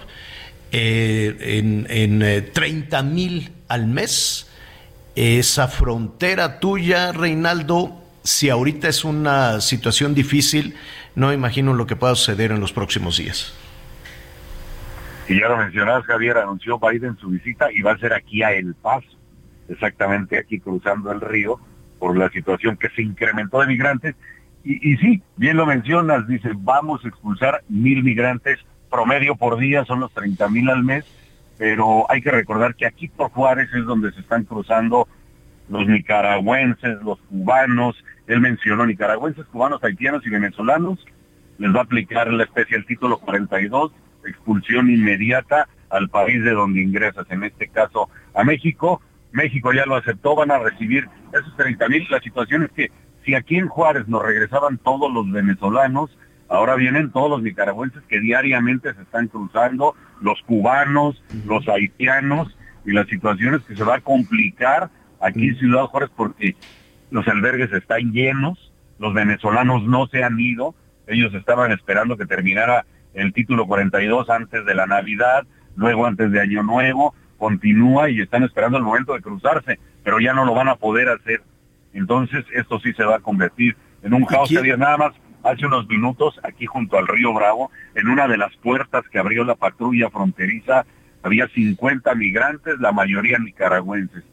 eh, en, en 30 eh, mil al mes. Esa frontera tuya, Reinaldo, si ahorita es una situación difícil, no imagino lo que pueda suceder en los próximos días. Y ya lo mencionabas, Javier, anunció Biden su visita y va a ser aquí a El Paso, exactamente aquí cruzando el río, por la situación que se incrementó de migrantes. Y, sí, bien lo mencionas, dice, vamos a expulsar mil migrantes promedio por día, son los 30 mil al mes, pero hay que recordar que aquí por Juárez es donde se están cruzando los nicaragüenses, los cubanos, él mencionó nicaragüenses, cubanos, haitianos y venezolanos, les va a aplicar la especie el título 42, expulsión inmediata al país de donde ingresas, en este caso a México. México ya lo aceptó, van a recibir esos 30 mil. La situación es que si aquí en Juárez nos regresaban todos los venezolanos, ahora vienen todos los nicaragüenses que diariamente se están cruzando, los cubanos, los haitianos, y la situación es que se va a complicar aquí en Ciudad Juárez porque los albergues están llenos, los venezolanos no se han ido, ellos estaban esperando que terminara el título 42 antes de la Navidad, luego antes de Año Nuevo, continúa y están esperando el momento de cruzarse, pero ya no lo van a poder hacer entonces, esto sí se va a convertir en un caos que había nada más hace unos minutos aquí junto al río Bravo, en una de las puertas que abrió la patrulla fronteriza, había 50 migrantes, la mayoría nicaragüenses.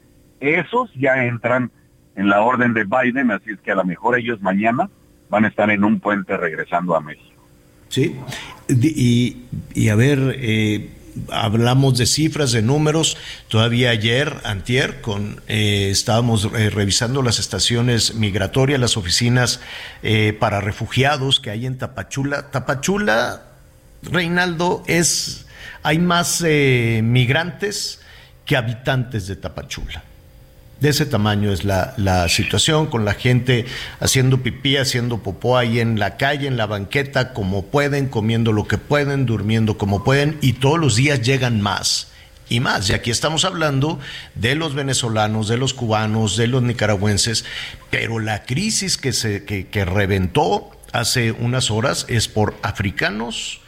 Esos ya entran en la orden de Biden, así es que a lo mejor ellos mañana van a estar en un puente regresando a México. Sí, y, a ver, eh, hablamos de cifras, de números. Todavía ayer, antier, con, eh, estábamos eh, revisando las estaciones migratorias, las oficinas eh, para refugiados que hay en Tapachula. Tapachula, Reinaldo, es hay más migrantes que habitantes de Tapachula. De ese tamaño es la, situación, con la gente haciendo pipí, haciendo popó ahí en la calle, en la banqueta, como pueden, comiendo lo que pueden, durmiendo como pueden, y todos los días llegan más y más. Y aquí estamos hablando de los venezolanos, de los cubanos, de los nicaragüenses, pero la crisis que, se, que, que reventó hace unas horas es por africanos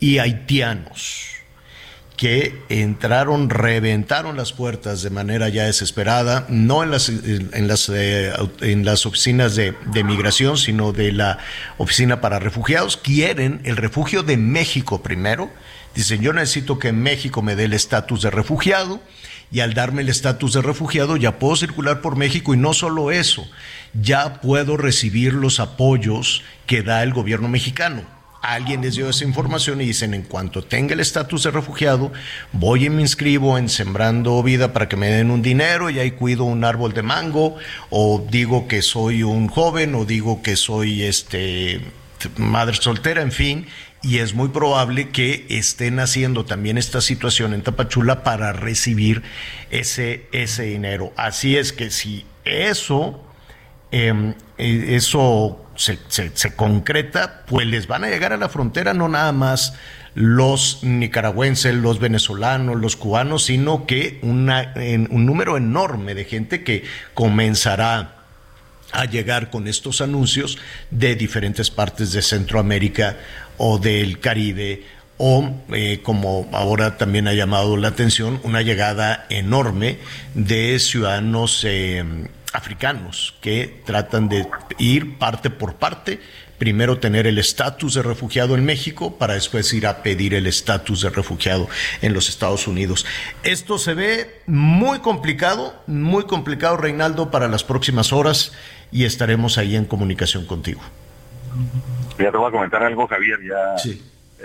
y haitianos que entraron, reventaron las puertas de manera ya desesperada, no en las, en las, eh, en las oficinas de, de, migración, sino de la oficina para refugiados. Quieren el refugio de México primero. Dicen, yo necesito que México me dé el estatus de refugiado y al darme el estatus de refugiado ya puedo circular por México y no solo eso, ya puedo recibir los apoyos que da el gobierno mexicano alguien les dio esa información y dicen, en cuanto tenga el estatus de refugiado, voy y me inscribo en Sembrando Vida para que me den un dinero y ahí cuido un árbol de mango, o digo que soy un joven, o digo que soy este madre soltera, en fin, y es muy probable que estén haciendo también esta situación en Tapachula para recibir ese, ese dinero. Así es que si eso, em, eh, eso se, concreta, pues les van a llegar a la frontera no nada más los nicaragüenses, los venezolanos, los cubanos, sino que una, un número enorme de gente que comenzará a llegar con estos anuncios de diferentes partes de Centroamérica o del Caribe o eh, como ahora también ha llamado la atención, una llegada enorme de ciudadanos eh, africanos que tratan de ir parte por parte, primero tener el estatus de refugiado en México para después ir a pedir el estatus de refugiado en los Estados Unidos. Esto se ve muy complicado, muy complicado, Reinaldo, para las próximas horas y estaremos ahí en comunicación contigo. Ya te voy a comentar algo, Javier, ya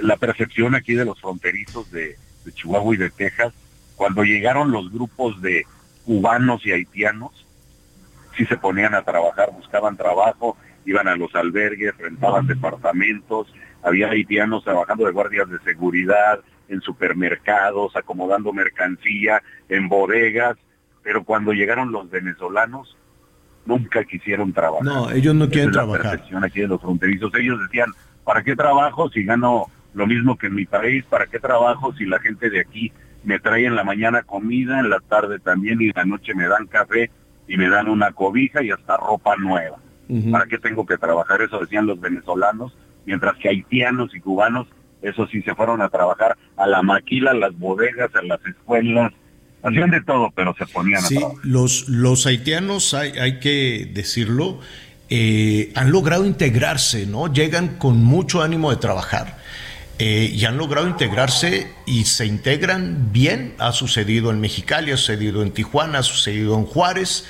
la percepción aquí de los fronterizos de, de Chihuahua y de Texas cuando llegaron los grupos de cubanos y haitianos, sí se ponían a trabajar, buscaban trabajo, iban a los albergues, rentaban departamentos, había haitianos trabajando de guardias de seguridad, en supermercados, acomodando mercancía, en bodegas, pero cuando llegaron los venezolanos, nunca quisieron trabajar. No, ellos no quieren trabajar. La aquí de los fronterizos. Ellos decían, ¿para qué trabajo si gano lo mismo que en mi país? ¿Para qué trabajo si la gente de aquí me trae en la mañana comida, en la tarde también y en la noche me dan café y me dan una cobija y hasta ropa nueva? ¿Para qué tengo que trabajar? Eso decían los venezolanos, mientras que haitianos y cubanos, eso sí, se fueron a trabajar a la maquila, a las bodegas, a las escuelas, hacían de todo, pero se ponían a trabajar. Los, los haitianos, hay, hay que decirlo, eh, han logrado integrarse, ¿no? Llegan con mucho ánimo de trabajar. Eh, y han logrado integrarse y se integran bien. Ha sucedido en Mexicali, ha sucedido en Tijuana, ha sucedido en Juárez,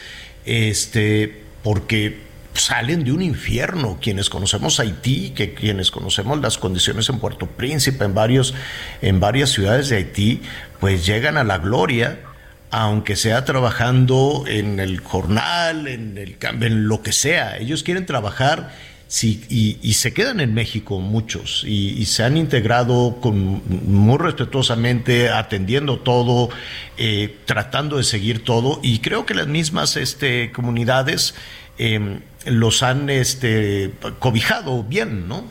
este, porque salen de un infierno. Quienes conocemos Haití, que quienes conocemos las condiciones en Puerto Príncipe, en, varios, en varias ciudades de Haití, pues llegan a la gloria, aunque sea trabajando en el jornal, en, el, en lo que sea. Ellos quieren trabajar Y, se quedan en México muchos y, se han integrado con, muy respetuosamente, atendiendo todo, eh, tratando de seguir todo y creo que las mismas este, comunidades em, los han este, cobijado bien, ¿no?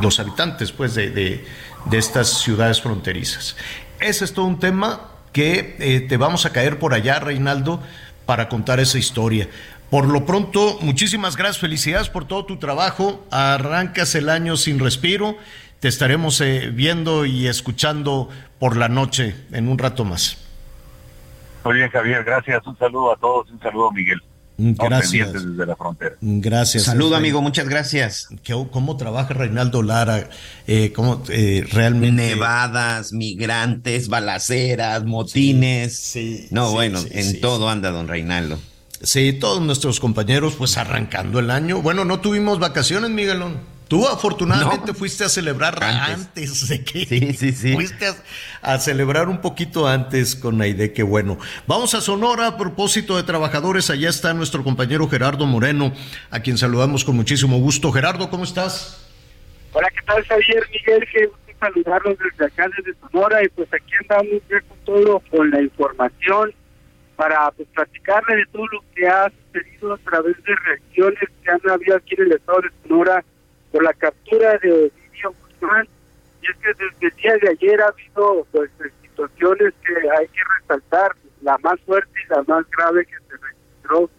Los habitantes, pues, de, de, estas ciudades fronterizas. Ese es todo un tema que eh, te vamos a caer por allá, Reinaldo, para contar esa historia. Por lo pronto, muchísimas gracias, felicidades por todo tu trabajo. Arrancas el año sin respiro. Te estaremos eh, viendo y escuchando por la noche en un rato más. Muy bien, Javier, gracias. Un saludo a todos, un saludo a Miguel. Gracias. Desde la frontera. Gracias. Saludo, amigo, muchas gracias. ¿Cómo trabaja Reinaldo Lara? Eh, ¿Cómo eh, realmente? Nevadas, migrantes, balaceras, motines. Sí. no, bueno, en todo anda don Reinaldo. Sí, todos nuestros compañeros, pues arrancando el año. Bueno, no tuvimos vacaciones, Miguelón. Tú afortunadamente fuiste a celebrar antes, de que sí, sí, sí. fuiste a, celebrar un poquito antes con Aide, que bueno. Vamos a Sonora a propósito de trabajadores. Allá está nuestro compañero Gerardo Moreno, a quien saludamos con muchísimo gusto. Gerardo, ¿cómo estás? Hola, ¿qué tal, Javier? Miguel, que saludarlos desde acá, desde Sonora, y pues aquí andamos ya con todo, con la información para pues, platicarle de todo lo que ha sucedido a través de reacciones que han habido aquí en el estado de Sonora por la captura de Ovidio Guzmán. Y es que desde el día de ayer ha habido pues situaciones que hay que resaltar. La más fuerte y la más grave que se registró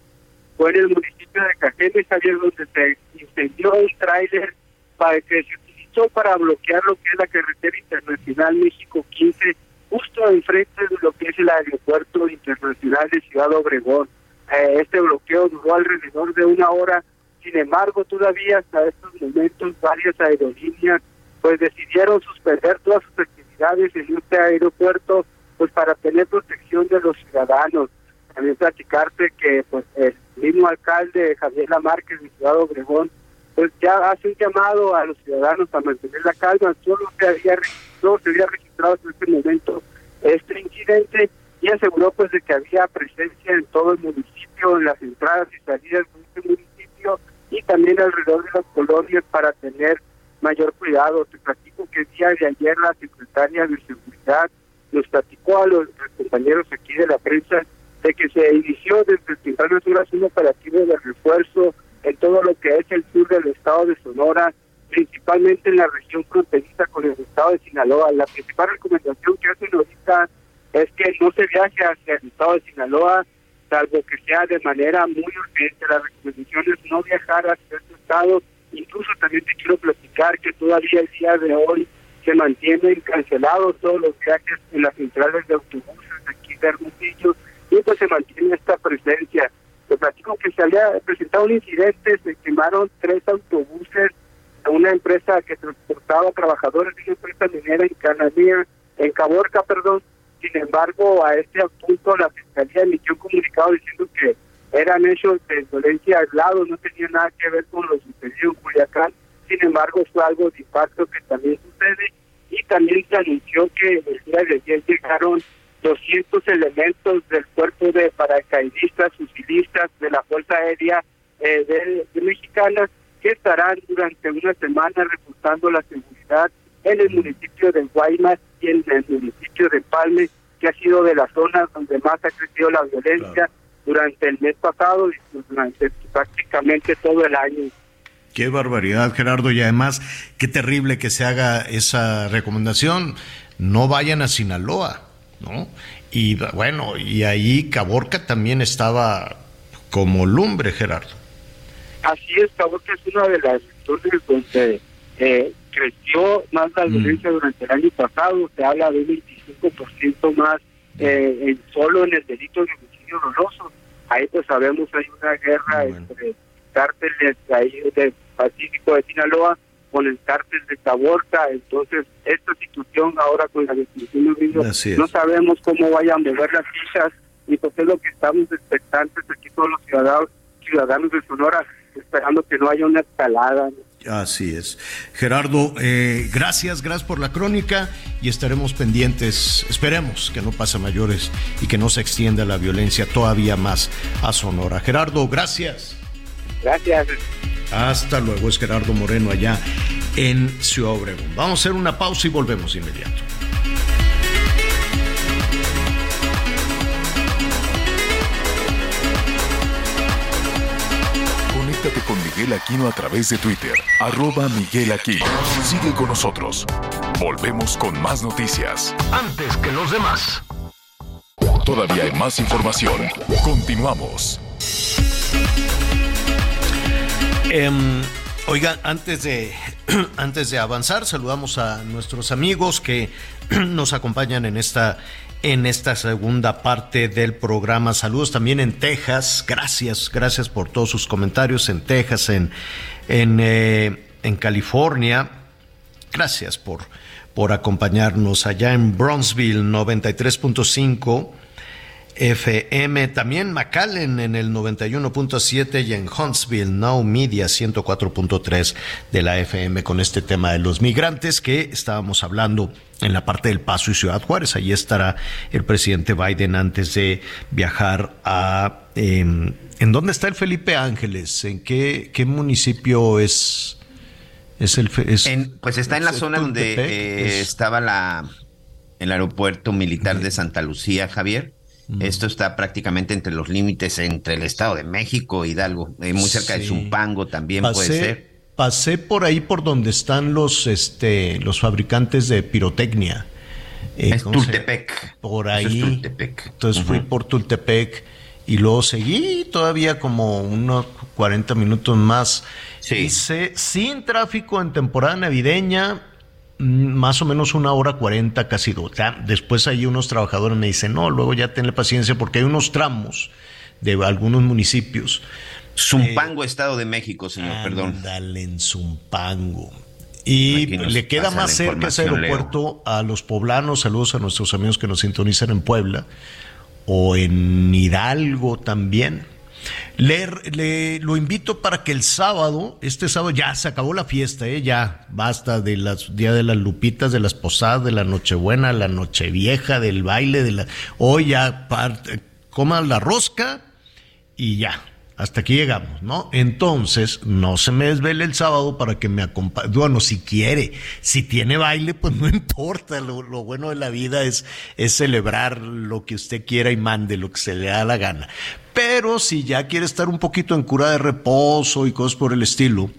fue en el municipio de Cajeme, Javier, donde se incendió un tráiler para que se utilizó para bloquear lo que es la carretera internacional México 15 justo enfrente de lo que es el aeropuerto internacional de Ciudad Obregón. Eh, este bloqueo duró alrededor de una hora, sin embargo todavía hasta estos momentos varias aerolíneas pues decidieron suspender todas sus actividades en este aeropuerto pues para tener protección de los ciudadanos. También platicarte que pues el mismo alcalde Javier Lamarque de Ciudad Obregón pues ya hace un llamado a los ciudadanos a mantener la calma, solo se había registrado, se había registrado en este momento incidente y aseguró pues de que había presencia en todo el municipio, en las entradas y salidas de este municipio y también alrededor de las colonias para tener mayor cuidado. Te platico que el día de ayer la secretaria de Seguridad nos platicó a los, compañeros aquí de la prensa de que se inició desde tempranas horas un operativo de refuerzo en todo lo que es el sur del estado de Sonora, principalmente en la región fronteriza con el estado de Sinaloa. La principal recomendación que hacen ahorita es que no se viaje hacia el estado de Sinaloa, salvo que sea de manera muy urgente. La recomendación es no viajar hacia este estado. Incluso también te quiero platicar que todavía el día de hoy se mantienen cancelados todos los viajes en las centrales de autobuses aquí de Hermosillo y pues se mantiene esta presencia. Te platico que se había presentado un incidente, se quemaron tres autobuses de una empresa que transportaba trabajadores de una empresa minera en Canadía, en Caborca, perdón. Sin embargo, a este punto la Fiscalía emitió un comunicado diciendo que eran hechos de violencia aislados, no tenía nada que ver con lo sucedido en Culiacán. Sin embargo, fue algo de impacto que también sucede. y también se anunció que el día de ayer llegaron 200 elementos del cuerpo de paracaidistas, fusilistas de la Fuerza Aérea de, de Mexicana que estarán durante una semana reforzando la seguridad en el municipio de Guaymas y en el municipio de Palme, que ha sido de las zonas donde más ha crecido la violencia durante el mes pasado y durante prácticamente todo el año. Qué barbaridad, Gerardo, y además, qué terrible que se haga esa recomendación. No vayan a Sinaloa, ¿no? Y bueno, y ahí Caborca también estaba como lumbre, Gerardo. Así es, Caborca es una de las zonas donde eh, creció más la mm. violencia durante el año pasado, se habla de un 25% más eh, en, solo en el delito de homicidio doloso. Ahí pues sabemos hay una guerra entre cárteles ahí del Pacífico de Sinaloa con el cártel de Caborca, entonces esta situación ahora con la definición de no sabemos cómo vayan a mover las fichas y pues es lo que estamos expectantes aquí todos los ciudadanos ciudadanos de Sonora esperando que no haya una escalada. Así es. Gerardo, eh, gracias, gracias por la crónica y estaremos pendientes, esperemos que no pase mayores y que no se extienda la violencia todavía más a Sonora. Gerardo, gracias. Gracias. Hasta luego, es Gerardo Moreno allá en Ciudad Obregón. Vamos a hacer una pausa y volvemos inmediato. Con Miguel Aquino a través de Twitter, arroba Miguel Aquino. Sigue con nosotros. Volvemos con más noticias. Antes que los demás. Todavía hay más información. Continuamos. Em, oiga, antes de, antes de avanzar, saludamos a nuestros amigos que nos acompañan en esta en esta segunda parte del programa. Saludos también en Texas. Gracias, gracias por todos sus comentarios en Texas, en, en, eh, en California. Gracias por, por acompañarnos allá en Bronzeville 93.5 FM, también McAllen en el 91.7 y en Huntsville, Now Media 104.3 de la FM con este tema de los migrantes que estábamos hablando en la parte del Paso y Ciudad Juárez. Allí estará el presidente Biden antes de viajar a... Em, ¿En dónde está el Felipe Ángeles? ¿En qué, qué municipio es? Es el, pues está en la zona donde eh, estaba la, el aeropuerto militar de Santa Lucía, Javier. Esto está prácticamente entre los límites entre el Estado de México, Hidalgo, eh, muy cerca de Zumpango también puede ser. Pasé por ahí por donde están los, este, los fabricantes de pirotecnia. Eh, es Tultepec. Por ahí. Entonces fui por Tultepec y luego seguí todavía como unos 40 minutos más. Sí. Hice sin tráfico en temporada navideña más o menos una hora cuarenta, casi dos. Después hay unos trabajadores me dicen, no, luego ya tenle paciencia porque hay unos tramos de algunos municipios. Zumpango, eh, Estado de México, señor, perdón. Dale en Zumpango. Y le queda más cerca ese aeropuerto a los poblanos. Saludos a nuestros amigos que nos sintonizan en Puebla o en Hidalgo también. Le, lo invito para que el sábado, este sábado ya se acabó la fiesta, ¿eh? ya basta de las día de las lupitas, de las posadas, de la Nochebuena, la Nochevieja, del baile, de la hoy ya coma la rosca y ya, hasta aquí llegamos, ¿no? Entonces, no se me desvele el sábado para que me acompañe. Bueno, si quiere, si tiene baile, pues no importa. Lo, bueno de la vida es, es celebrar lo que usted quiera y mande, lo que se le da la gana. Pero si ya quiere estar un poquito en cura de reposo y cosas por el estilo,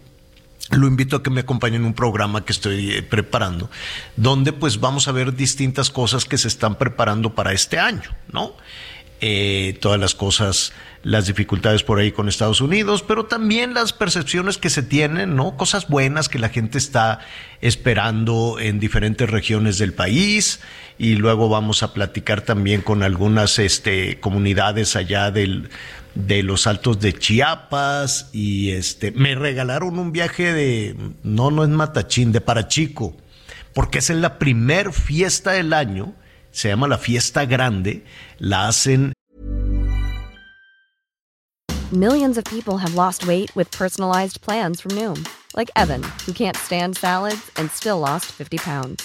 lo invito a que me acompañe en un programa que estoy eh, preparando, donde pues vamos a ver distintas cosas que se están preparando para este año, ¿no? Eh, todas las cosas, las dificultades por ahí con Estados Unidos, pero también las percepciones que se tienen, ¿no? Cosas buenas que la gente está esperando en diferentes regiones del país y luego vamos a platicar también con algunas este, comunidades allá de los altos de Chiapas y este me regalaron un viaje de no no es Matachín de Parachico porque es la primer fiesta del año se llama la fiesta grande, la hacen. Millions of people have lost weight with personalized plans from Noom, like Evan, who can't stand salads and still lost 50 pounds.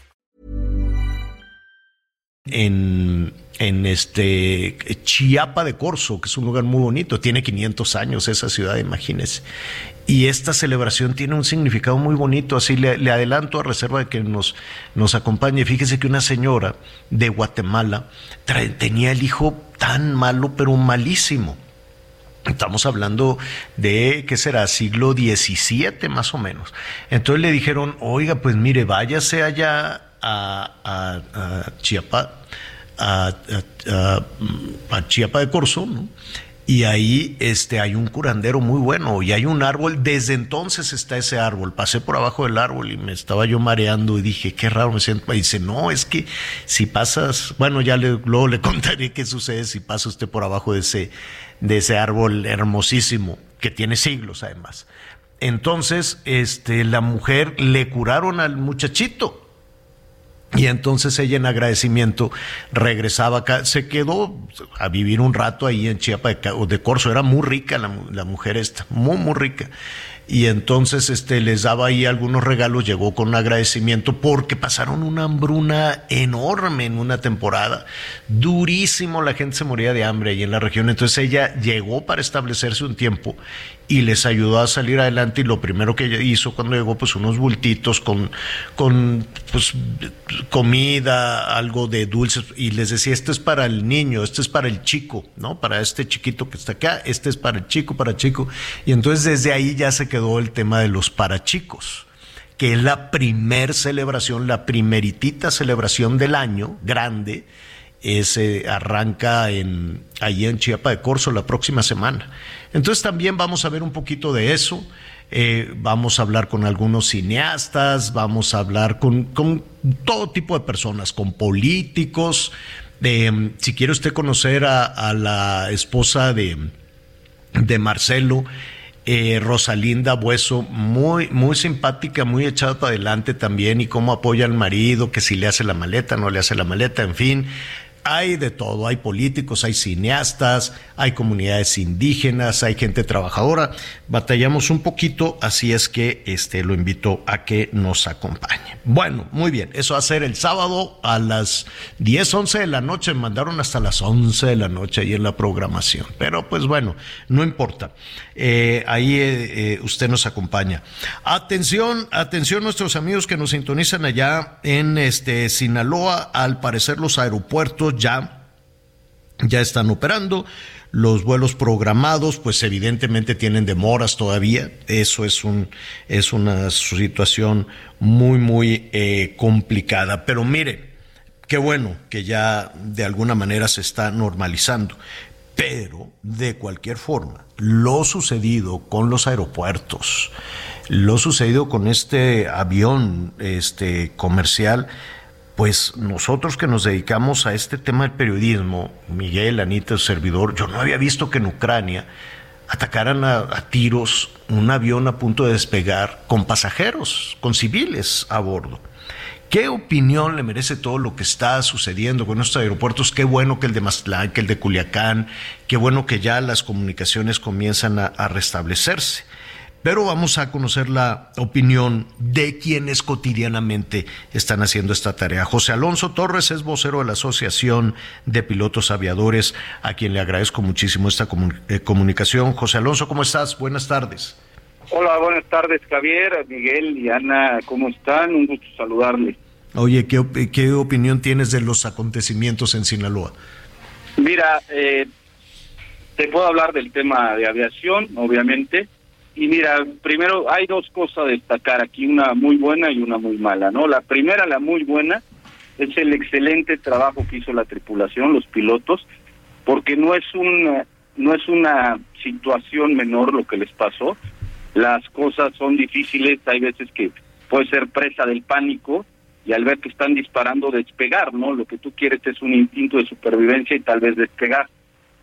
En, en este Chiapa de Corzo, que es un lugar muy bonito, tiene 500 años esa ciudad, imagínense. Y esta celebración tiene un significado muy bonito, así le, adelanto a reserva de que nos, nos acompañe. Fíjese que una señora de Guatemala tenía el hijo tan malo, pero malísimo. Estamos hablando de, ¿qué será? Siglo XVII más o menos. Entonces le dijeron, oiga, pues mire, váyase allá a, a, a Chiapa, a, a- a- a Chiapa de Corzo, ¿no? Y ahí este, hay un curandero muy bueno y hay un árbol. Desde entonces está ese árbol. Pasé por abajo del árbol y me estaba yo mareando y dije, qué raro me siento. Y dice, no, es que si pasas, bueno, ya le, luego le contaré qué sucede si pasa usted por abajo de ese, de ese árbol hermosísimo, que tiene siglos además. Entonces, este, la mujer le curaron al muchachito. Y entonces ella en agradecimiento regresaba acá, se quedó a vivir un rato ahí en Chiapa de, Ca- o de Corzo, era muy rica la, la mujer esta, muy, muy rica. Y entonces este, les daba ahí algunos regalos, llegó con un agradecimiento porque pasaron una hambruna enorme en una temporada, durísimo, la gente se moría de hambre ahí en la región, entonces ella llegó para establecerse un tiempo y les ayudó a salir adelante y lo primero que hizo cuando llegó pues unos bultitos con, con pues comida, algo de dulces y les decía, este es para el niño, este es para el chico, ¿no? Para este chiquito que está acá, este es para el chico, para el chico. Y entonces desde ahí ya se quedó el tema de los parachicos que es la primer celebración, la primeritita celebración del año, grande, ese arranca en, ahí en Chiapa de Corzo la próxima semana. Entonces también vamos a ver un poquito de eso. eh, vamos a hablar con algunos cineastas, vamos a hablar con, todo tipo de personas, con políticos. si quiere usted conocer a, a la esposa de, de Marcelo, eh, Rosalinda Bueso, muy, muy simpática, muy echada para adelante también, y cómo apoya al marido, que si le hace la maleta, no le hace la maleta, en fin. Hay de todo, hay políticos, hay cineastas, hay comunidades indígenas, hay gente trabajadora. Batallamos un poquito, así es que este lo invito a que nos acompañe. Bueno, muy bien, eso va a ser el sábado a las 10, 11 de la noche. Mandaron hasta las 11 de la noche ahí en la programación. Pero pues bueno, no importa. Eh, ahí eh, eh, usted nos acompaña. Atención, atención nuestros amigos que nos sintonizan allá en este Sinaloa. Al parecer los aeropuertos ya ya están operando. Los vuelos programados, pues evidentemente tienen demoras todavía. Eso es un es una situación muy muy eh, complicada. Pero mire, qué bueno que ya de alguna manera se está normalizando. Pero de cualquier forma, lo sucedido con los aeropuertos, lo sucedido con este avión este comercial, pues nosotros que nos dedicamos a este tema del periodismo, Miguel, Anita, el servidor, yo no había visto que en Ucrania atacaran a, tiros un avión a punto de despegar con pasajeros, con civiles a bordo. ¿Qué opinión le merece todo lo que está sucediendo con nuestros aeropuertos? Qué bueno que el de Mazatlán, que el de Culiacán, qué bueno que ya las comunicaciones comienzan a restablecerse. Pero vamos a conocer la opinión de quienes cotidianamente están haciendo esta tarea. José Alonso Torres es vocero de la Asociación de Pilotos Aviadores, a quien le agradezco muchísimo esta comun eh, comunicación. José Alonso, ¿cómo estás? Buenas tardes. Hola, buenas tardes, Javier, Miguel y Ana, ¿cómo están? Un gusto saludarles. Oye, ¿qué, op ¿qué, opinión tienes de los acontecimientos en Sinaloa? Mira, eh, te puedo hablar del tema de aviación, obviamente. Y mira, primero hay dos cosas a destacar aquí, una muy buena y una muy mala, ¿no? La primera, la muy buena, es el excelente trabajo que hizo la tripulación, los pilotos, porque no es un no es una situación menor lo que les pasó. Las cosas son difíciles, hay veces que puede ser presa del pánico y al ver que están disparando despegar, ¿no? Lo que tú quieres es un instinto de supervivencia y tal vez despegar.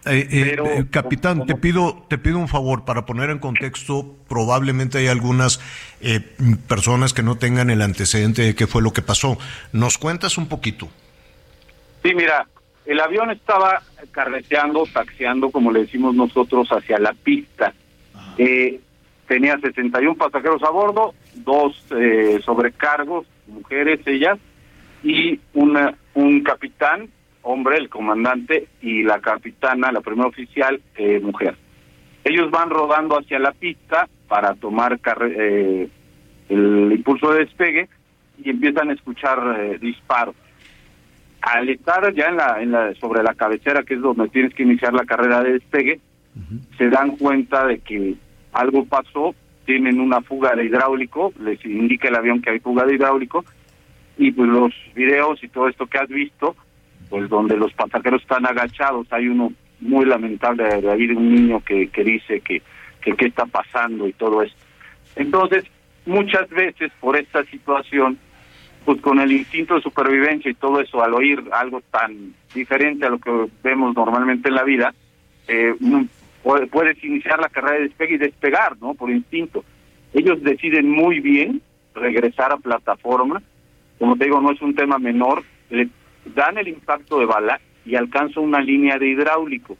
Eh, eh, capitán, te pido, te pido un favor para poner en contexto. Probablemente hay algunas personas que no tengan el antecedente de qué fue lo que pasó. ¿Nos cuentas un poquito? Sí, mira, el avión estaba carreteando, taxiando, como le decimos nosotros, hacia la pista. Eh, tenía 61 pasajeros a bordo, dos eh, sobrecargos, mujeres ellas, y una, un capitán, hombre, el comandante, y la capitana, la primera oficial, eh, mujer. Ellos van rodando hacia la pista para tomar eh, el impulso de despegue y empiezan a escuchar disparos al estar ya en la, en la, sobre la cabecera, que es donde tienes que iniciar la carrera de despegue, se dan cuenta de que algo pasó, tienen una fuga de hidráulico, les indica el avión que hay fuga de hidráulico, y pues los videos y todo esto que has visto, pues donde los pasajeros están agachados, hay uno muy lamentable de haber un niño que, que dice que, que qué está pasando y todo esto. Entonces, muchas veces por esta situación, pues con el instinto de supervivencia y todo eso, al oír algo tan diferente a lo que vemos normalmente en la vida, eh, puedes iniciar la carrera de despegue y despegar, ¿no? Por instinto. Ellos deciden muy bien regresar a plataforma. Como te digo, no es un tema menor. Le dan el impacto de bala y alcanzan una línea de hidráulico.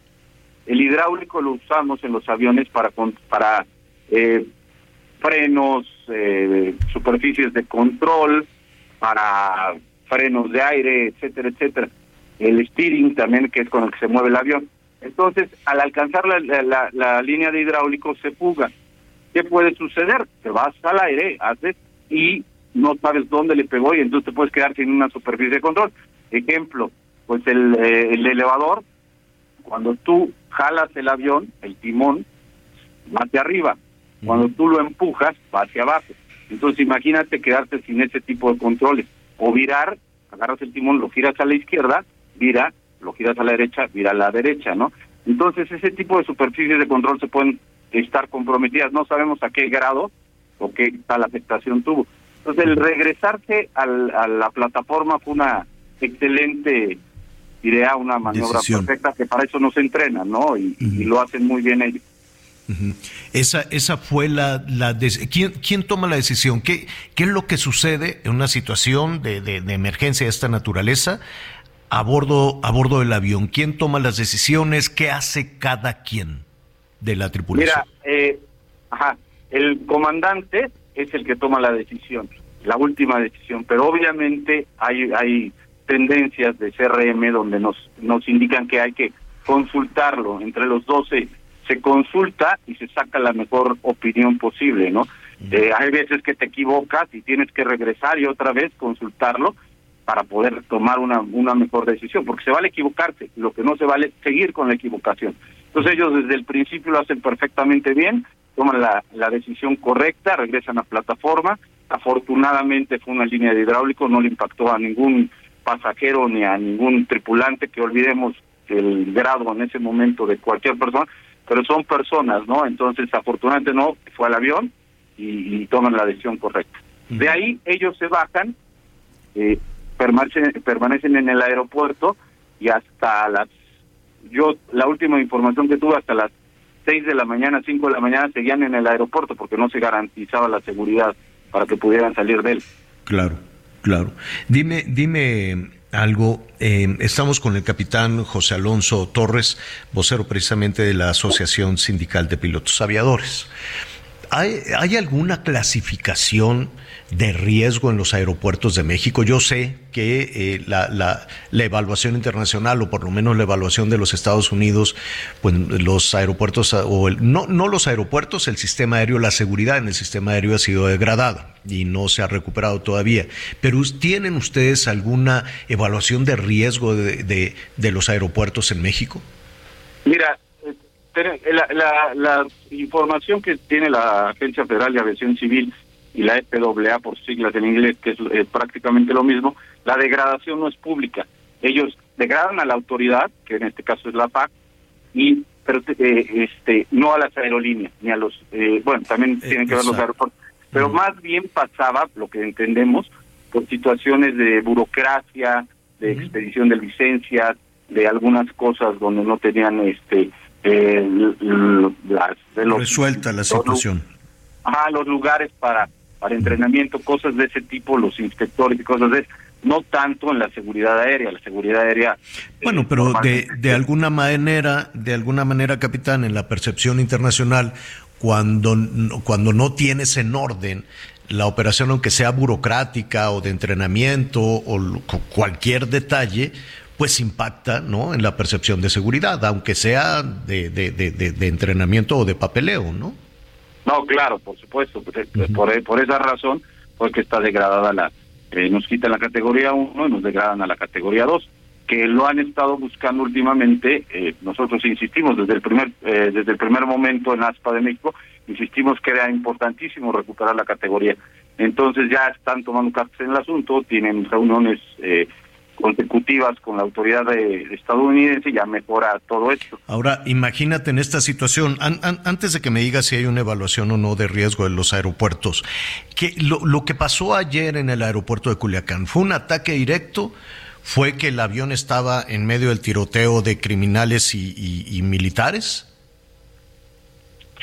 El hidráulico lo usamos en los aviones para para eh, frenos, eh, superficies de control, para frenos de aire, etcétera, etcétera. El steering también, que es con el que se mueve el avión. Entonces, al alcanzar la, la, línea de hidráulico, se fuga. ¿Qué puede suceder? Te vas al aire, haces y no sabes dónde le pegó y entonces te puedes quedar sin una superficie de control. Ejemplo, pues el, eh, el elevador, cuando tú jalas el avión, el timón, va hacia arriba. Cuando tú lo empujas, va hacia abajo. Entonces imagínate quedarte sin ese tipo de controles. O virar, agarras el timón, lo giras a la izquierda, vira, lo giras a la derecha, vira a la derecha, ¿no? Entonces ese tipo de superficies de control se pueden estar comprometidas. No sabemos a qué grado o qué tal afectación tuvo. Entonces el regresarse al, a la plataforma fue una excelente idea, una maniobra perfecta que para eso no se entrena, ¿no? y lo hacen muy bien ellos. Esa, esa fue la, la ¿quién, ¿quién, toma la decisión? ¿Qué, ¿Qué es lo que sucede en una situación de, de, emergencia de esta naturaleza a bordo, a bordo del avión? ¿Quién toma las decisiones? ¿Qué hace cada quien de la tripulación? Mira, eh, ajá, el comandante es el que toma la decisión, la última decisión, pero obviamente hay, hay tendencias de CRM donde nos, nos indican que hay que consultarlo entre los 12 se consulta y se saca la mejor opinión posible, ¿no? Eh, hay veces que te equivocas y tienes que regresar y otra vez consultarlo para poder tomar una, una mejor decisión, porque se vale equivocarse, lo que no se vale es seguir con la equivocación. Entonces ellos desde el principio lo hacen perfectamente bien, toman la, la decisión correcta, regresan a plataforma, afortunadamente fue una línea de hidráulico, no le impactó a ningún pasajero ni a ningún tripulante, que olvidemos el grado en ese momento de cualquier persona, pero son personas, ¿no? Entonces, afortunadamente no, fue al avión y, toman la decisión correcta. De ahí ellos se bajan, eh, permanecen, permanecen en el aeropuerto y hasta las, yo la última información que tuve hasta las 6 de la mañana, 5 de la mañana seguían en el aeropuerto porque no se garantizaba la seguridad para que pudieran salir de él. Claro, claro. Dime, dime, algo. Eh, estamos con el capitán José Alonso Torres, vocero precisamente de la Asociación Sindical de Pilotos Aviadores. ¿Hay, ¿Hay, alguna clasificación de riesgo en los aeropuertos de México? Yo sé que eh, la, la, la, evaluación internacional, o por lo menos la evaluación de los Estados Unidos, pues los aeropuertos, o el, no, no los aeropuertos, el sistema aéreo, la seguridad en el sistema aéreo ha sido degradada y no se ha recuperado todavía. Pero ¿tienen ustedes alguna evaluación de riesgo de, de, de los aeropuertos en México? Mira, la, la, información que tiene la Agencia Federal de Aviación Civil y la FAA por siglas en inglés, que es, prácticamente lo mismo, la degradación no es pública. Ellos degradan a la autoridad, que en este caso es la PAC, y pero eh, este no a las aerolíneas ni a los eh, bueno también tienen que ver los aeropuertos pero más bien pasaba lo que entendemos por situaciones de burocracia de expedición de licencias de algunas cosas donde no tenían este eh, las de los, resuelta la situación. Ajá, los lugares para para entrenamiento, cosas de ese tipo, los inspectores y cosas de no tanto en la seguridad aérea, la seguridad aérea. Eh, bueno, pero de, de alguna manera, de alguna manera, capitán, en la percepción internacional, cuando, cuando no tienes en orden la operación, aunque sea burocrática o de entrenamiento o cualquier detalle, pues impacta ¿no? en la percepción de seguridad, aunque sea de, de, de, de entrenamiento o de papeleo, ¿no? No, claro, por supuesto, por, por esa razón, porque está degradada la, eh, nos quitan la categoría 1 y nos degradan a la categoría 2, que lo han estado buscando últimamente, eh, nosotros insistimos desde el primer eh, desde el primer momento en ASPA de México, insistimos que era importantísimo recuperar la categoría. Entonces ya están tomando cartas en el asunto, tienen reuniones eh, consecutivas con la autoridad de, estadounidense ya mejora todo esto. Ahora, imagínate en esta situación, antes de que me digas si hay una evaluación o no de riesgo en los aeropuertos, que lo, lo que pasó ayer en el aeropuerto de Culiacán fue un ataque directo, fue que el avión estaba en medio del tiroteo de criminales y, militares.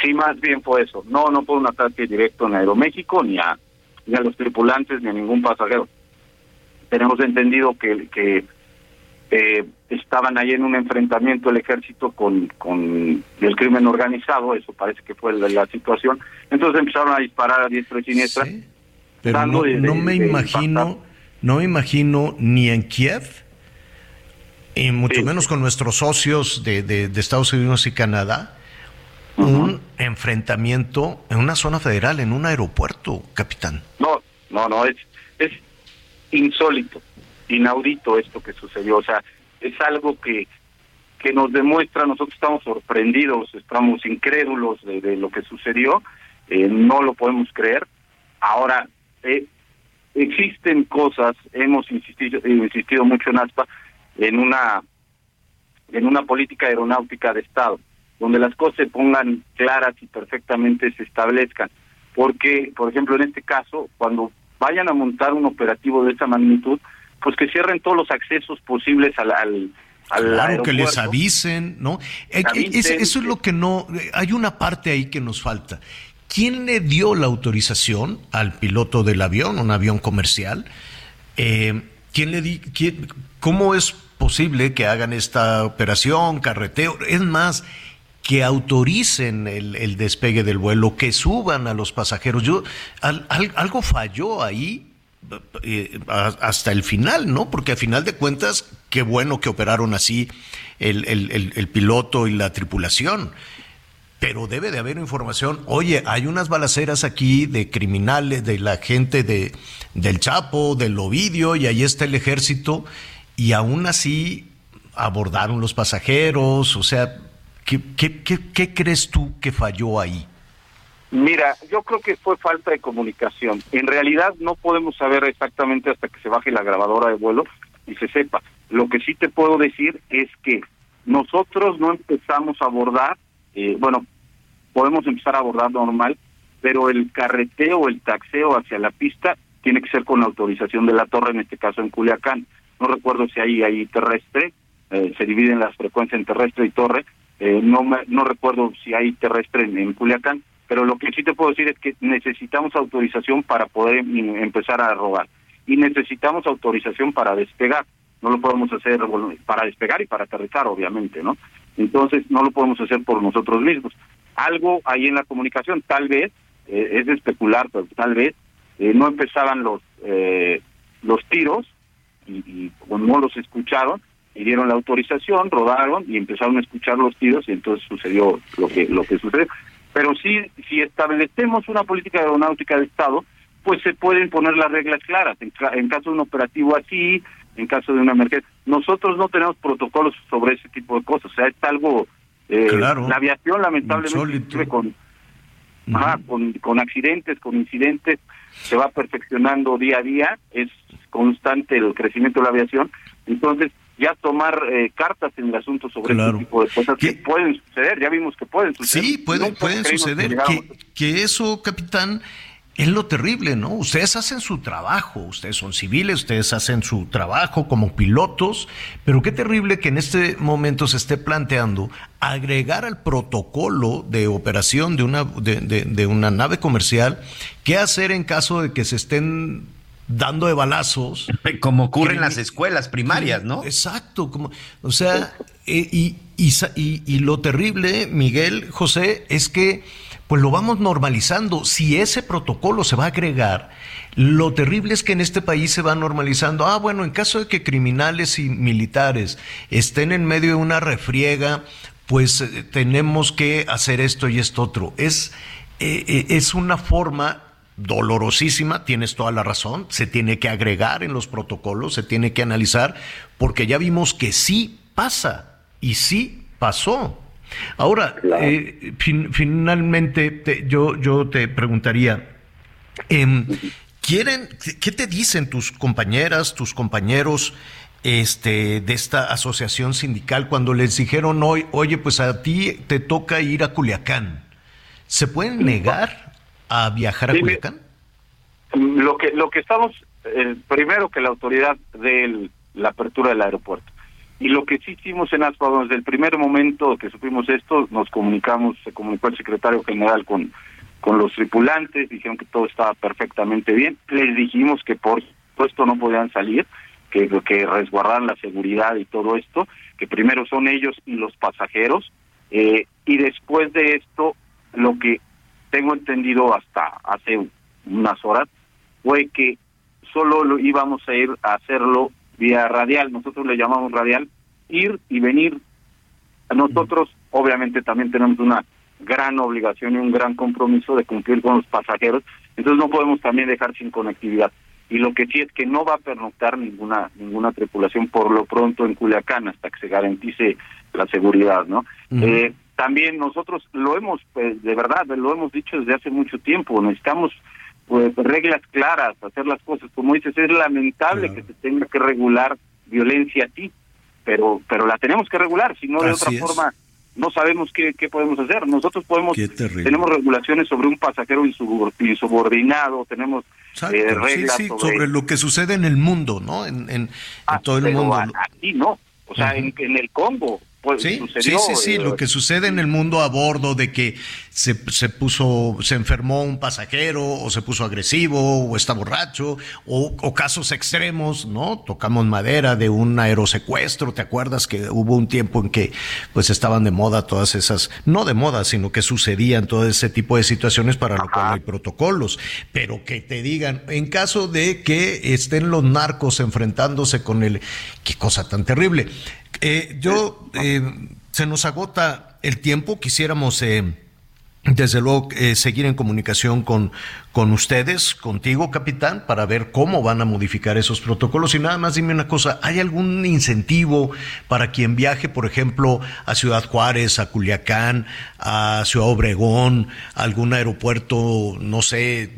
Sí, más bien fue eso. No, no fue un ataque directo en Aeroméxico ni a, ni a los tripulantes ni a ningún pasajero tenemos entendido que, que eh, estaban ahí en un enfrentamiento el ejército con, con el crimen organizado, eso parece que fue la, situación. Entonces empezaron a disparar a diestra y siniestra. Pero no, me imagino, no me imagino ni en Kiev, y mucho menos con nuestros socios de, de, Estados Unidos y Canadá, un enfrentamiento en una zona federal, en un aeropuerto, capitán. No, no, no, es, es insólito, inaudito esto que sucedió. O sea, es algo que, que nos demuestra, nosotros estamos sorprendidos, estamos incrédulos de, lo que sucedió, eh, no lo podemos creer. Ahora, eh, existen cosas, hemos insistido, insistido mucho en ASPA, en una, en una política aeronáutica de Estado, donde las cosas se pongan claras y perfectamente se establezcan. Porque, por ejemplo, en este caso, cuando vayan a montar un operativo de esa magnitud, pues que cierren todos los accesos posibles al, al, claro, que les avisen, ¿no? Eh, eh, eso es lo que no, hay una parte ahí que nos falta. ¿Quién le dio la autorización al piloto del avión, un avión comercial? Eh, ¿Quién le di, quién, ¿Cómo es posible que hagan esta operación, carreteo? Es más, que autoricen el, despegue del vuelo, que suban a los pasajeros. Yo, algo falló ahí eh, hasta el final, ¿no? Porque a final de cuentas, qué bueno que operaron así el, el, piloto y la tripulación. Pero debe de haber información. Oye, hay unas balaceras aquí de criminales, de la gente de, del Chapo, del Ovidio, y ahí está el ejército, y aún así abordaron los pasajeros, o sea, ¿Qué, qué, qué, crees tú que falló ahí? Mira, yo creo que fue falta de comunicación. En realidad no podemos saber exactamente hasta que se baje la grabadora de vuelo y se sepa. Lo que sí te puedo decir es que nosotros no empezamos a abordar, eh, bueno, podemos empezar a abordar normal, pero el carreteo, el taxeo hacia la pista tiene que ser con la autorización de la torre, en este caso en Culiacán. No recuerdo si hay ahí terrestre, eh, se dividen las frecuencias en terrestre y torre, eh, no, no recuerdo si hay terrestre en, Culiacán, pero lo que sí te puedo decir es que necesitamos autorización para poder em, empezar a robar y necesitamos autorización para despegar. No lo podemos hacer para despegar y para aterrizar, obviamente, ¿no? Entonces no lo podemos hacer por nosotros mismos. Algo ahí en la comunicación, tal vez, eh, es especular, pero tal vez eh, no empezaban los los tiros y, y no los escucharon dieron la autorización, rodaron y empezaron a escuchar los tiros y entonces sucedió lo que lo que sucedió. Pero sí, si establecemos una política aeronáutica de Estado, pues se pueden poner las reglas claras. En, caso de un operativo así, en caso de una emergencia. Nosotros no tenemos protocolos sobre ese tipo de cosas. O sea, es algo... Eh, claro. La aviación lamentablemente con, con, con accidentes, con incidentes, se va perfeccionando día a día. Es constante el crecimiento de la aviación. Entonces, ya tomar eh, cartas en el asunto sobre este tipo de cosas que pueden suceder, ya vimos que pueden suceder. Sí, pueden, pueden suceder. Que, que, eso, capitán, es lo terrible, ¿no? Ustedes hacen su trabajo, ustedes son civiles, ustedes hacen su trabajo como pilotos, pero qué terrible que en este momento se esté planteando agregar al protocolo de operación de una, de, de una nave comercial qué hacer en caso de que se estén dando de balazos. Como ocurre en las escuelas primarias, ¿no? Exacto, como, o sea, eh, y, y, y, lo terrible, Miguel, José, es que pues lo vamos normalizando. Si ese protocolo se va a agregar, lo terrible es que en este país se va normalizando. Ah, bueno, en caso de que criminales y militares estén en medio de una refriega, pues eh, tenemos que hacer esto y esto otro. Es, eh, es una forma dolorosísima, tienes toda la razón, se tiene que agregar en los protocolos, se tiene que analizar, porque ya vimos que sí pasa y sí pasó. Ahora, eh, finalmente yo, yo te preguntaría, em, ¿quieren, ¿qué te dicen tus compañeras, tus compañeros este, de esta asociación sindical cuando les dijeron hoy, oye, pues a ti te toca ir a Culiacán? ¿Se pueden negar a viajar a Culiacán? Lo que, lo que estamos, eh, primero que la autoridad de la apertura del aeropuerto. Y lo que sí hicimos en ASPA, desde el primer momento que supimos esto, nos comunicamos, se comunicó el secretario general con, con los tripulantes, dijeron que todo estaba perfectamente bien. Les dijimos que por supuesto no podían salir, que, que resguardaran la seguridad y todo esto, que primero son ellos y los pasajeros. Eh, y después de esto, lo que tengo entendido hasta hace unas horas, fue que solo lo íbamos a ir a hacerlo vía radial, nosotros le llamamos radial, ir y venir. Nosotros obviamente también tenemos una gran obligación y un gran compromiso de cumplir con los pasajeros, entonces no podemos también dejar sin conectividad. Y lo que sí es que no va a pernoctar ninguna ninguna tripulación por lo pronto en Culiacán hasta que se garantice la seguridad, ¿no? eh, también nosotros lo hemos, pues, de verdad, lo hemos dicho desde hace mucho tiempo, necesitamos pues reglas claras, hacer las cosas, como dices, es lamentable que se tenga que regular violencia ti pero pero la tenemos que regular, si no de otra forma no sabemos qué, qué podemos hacer. Nosotros podemos, tenemos regulaciones sobre un pasajero insubordinado, tenemos eh, reglas sobre... lo que sucede en el mundo, ¿no? En, en, ah, todo el mundo. Aquí no, o sea, en, en el Congo, pues, sí, sí, sí, lo que sucede en el mundo a bordo de que se, se, puso, se enfermó un pasajero, o se puso agresivo, o está borracho, o, casos extremos, ¿no? Tocamos madera de un aerosecuestro, ¿te acuerdas que hubo un tiempo en que pues estaban de moda todas esas, no de moda, sino que sucedían todo ese tipo de situaciones para lo cual hay protocolos, pero que te digan, en caso de que estén los narcos enfrentándose con el, qué cosa tan terrible. Eh, yo, eh, se nos agota el tiempo, quisiéramos... Eh, desde luego, seguir en comunicación con, con ustedes, contigo, capitán, para ver cómo van a modificar esos protocolos. Y nada más dime una cosa, ¿hay algún incentivo para quien viaje, por ejemplo, a Ciudad Juárez, a Culiacán, a Ciudad Obregón, a algún aeropuerto, no sé,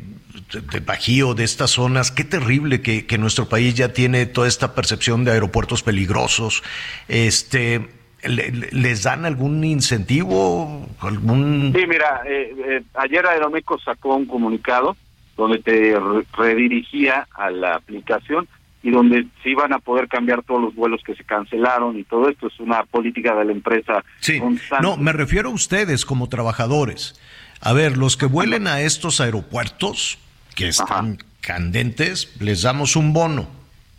de Bajío, de estas zonas, qué terrible que, que, nuestro país ya tiene toda esta percepción de aeropuertos peligrosos. Este, ¿Les dan algún incentivo? algún Sí, mira, eh, eh, ayer Aeroméxico sacó un comunicado donde te redirigía a la aplicación y donde se iban a poder cambiar todos los vuelos que se cancelaron y todo esto es una política de la empresa. Sí, no, me refiero a ustedes como trabajadores. A ver, los que vuelen a estos aeropuertos, que están candentes, les damos un bono.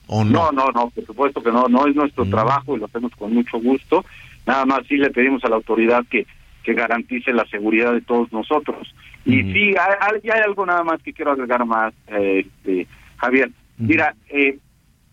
¿O no? no, no, no, por supuesto que no, no es nuestro mm. trabajo y lo hacemos con mucho gusto. Nada más sí le pedimos a la autoridad que, que garantice la seguridad de todos nosotros. Y mm. sí, hay, hay, algo nada más que quiero agregar más, eh, este, Javier. Mm. Mira, eh,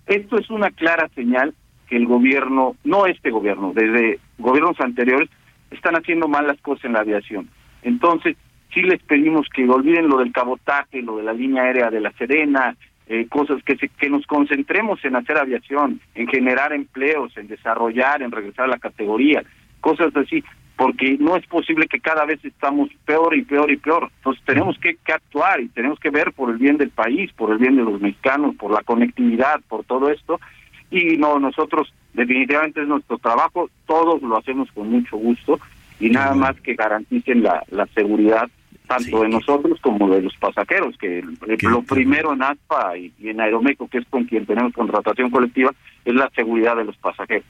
esto es una clara señal que el gobierno, no este gobierno, desde gobiernos anteriores, están haciendo mal las cosas en la aviación. Entonces, sí les pedimos que olviden lo del cabotaje, lo de la línea aérea de la Serena, eh, cosas que, se, que nos concentremos en hacer aviación, en generar empleos, en desarrollar, en regresar a la categoría, cosas así, porque no es posible que cada vez estamos peor y peor y peor. Entonces tenemos que, que actuar y tenemos que ver por el bien del país, por el bien de los mexicanos, por la conectividad, por todo esto. Y no, nosotros definitivamente es nuestro trabajo, todos lo hacemos con mucho gusto y nada más que garanticen la, la seguridad tanto de nosotros como de los pasajeros, que lo primero en ASPA y, en Aeromeco, que es con quien tenemos contratación colectiva, es la seguridad de los pasajeros.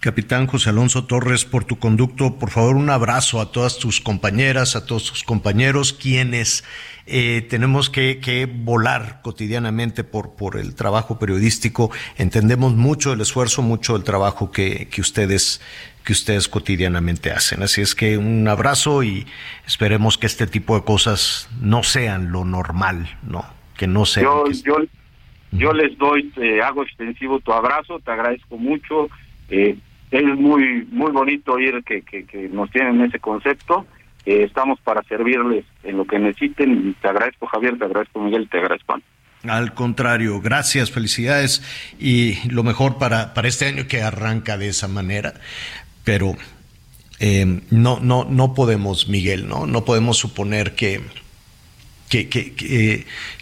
Capitán José Alonso Torres, por tu conducto, por favor, un abrazo a todas tus compañeras, a todos tus compañeros, quienes eh, tenemos que, volar cotidianamente por, por el trabajo periodístico. Entendemos mucho el esfuerzo, mucho el trabajo que, que ustedes que ustedes cotidianamente hacen. Así es que un abrazo y esperemos que este tipo de cosas no sean lo normal, ¿no? Que no sean. Yo, yo, les doy, te hago extensivo tu abrazo, te agradezco mucho. Eh, es muy muy bonito oír que, que, nos tienen ese concepto. Eh, estamos para servirles en lo que necesiten. Te agradezco, Javier, te agradezco, Miguel, te agradezco. Al contrario, gracias, felicidades y lo mejor para, para este año que arranca de esa manera pero eh, no, no, no podemos, Miguel, ¿no? No podemos suponer que, que, que,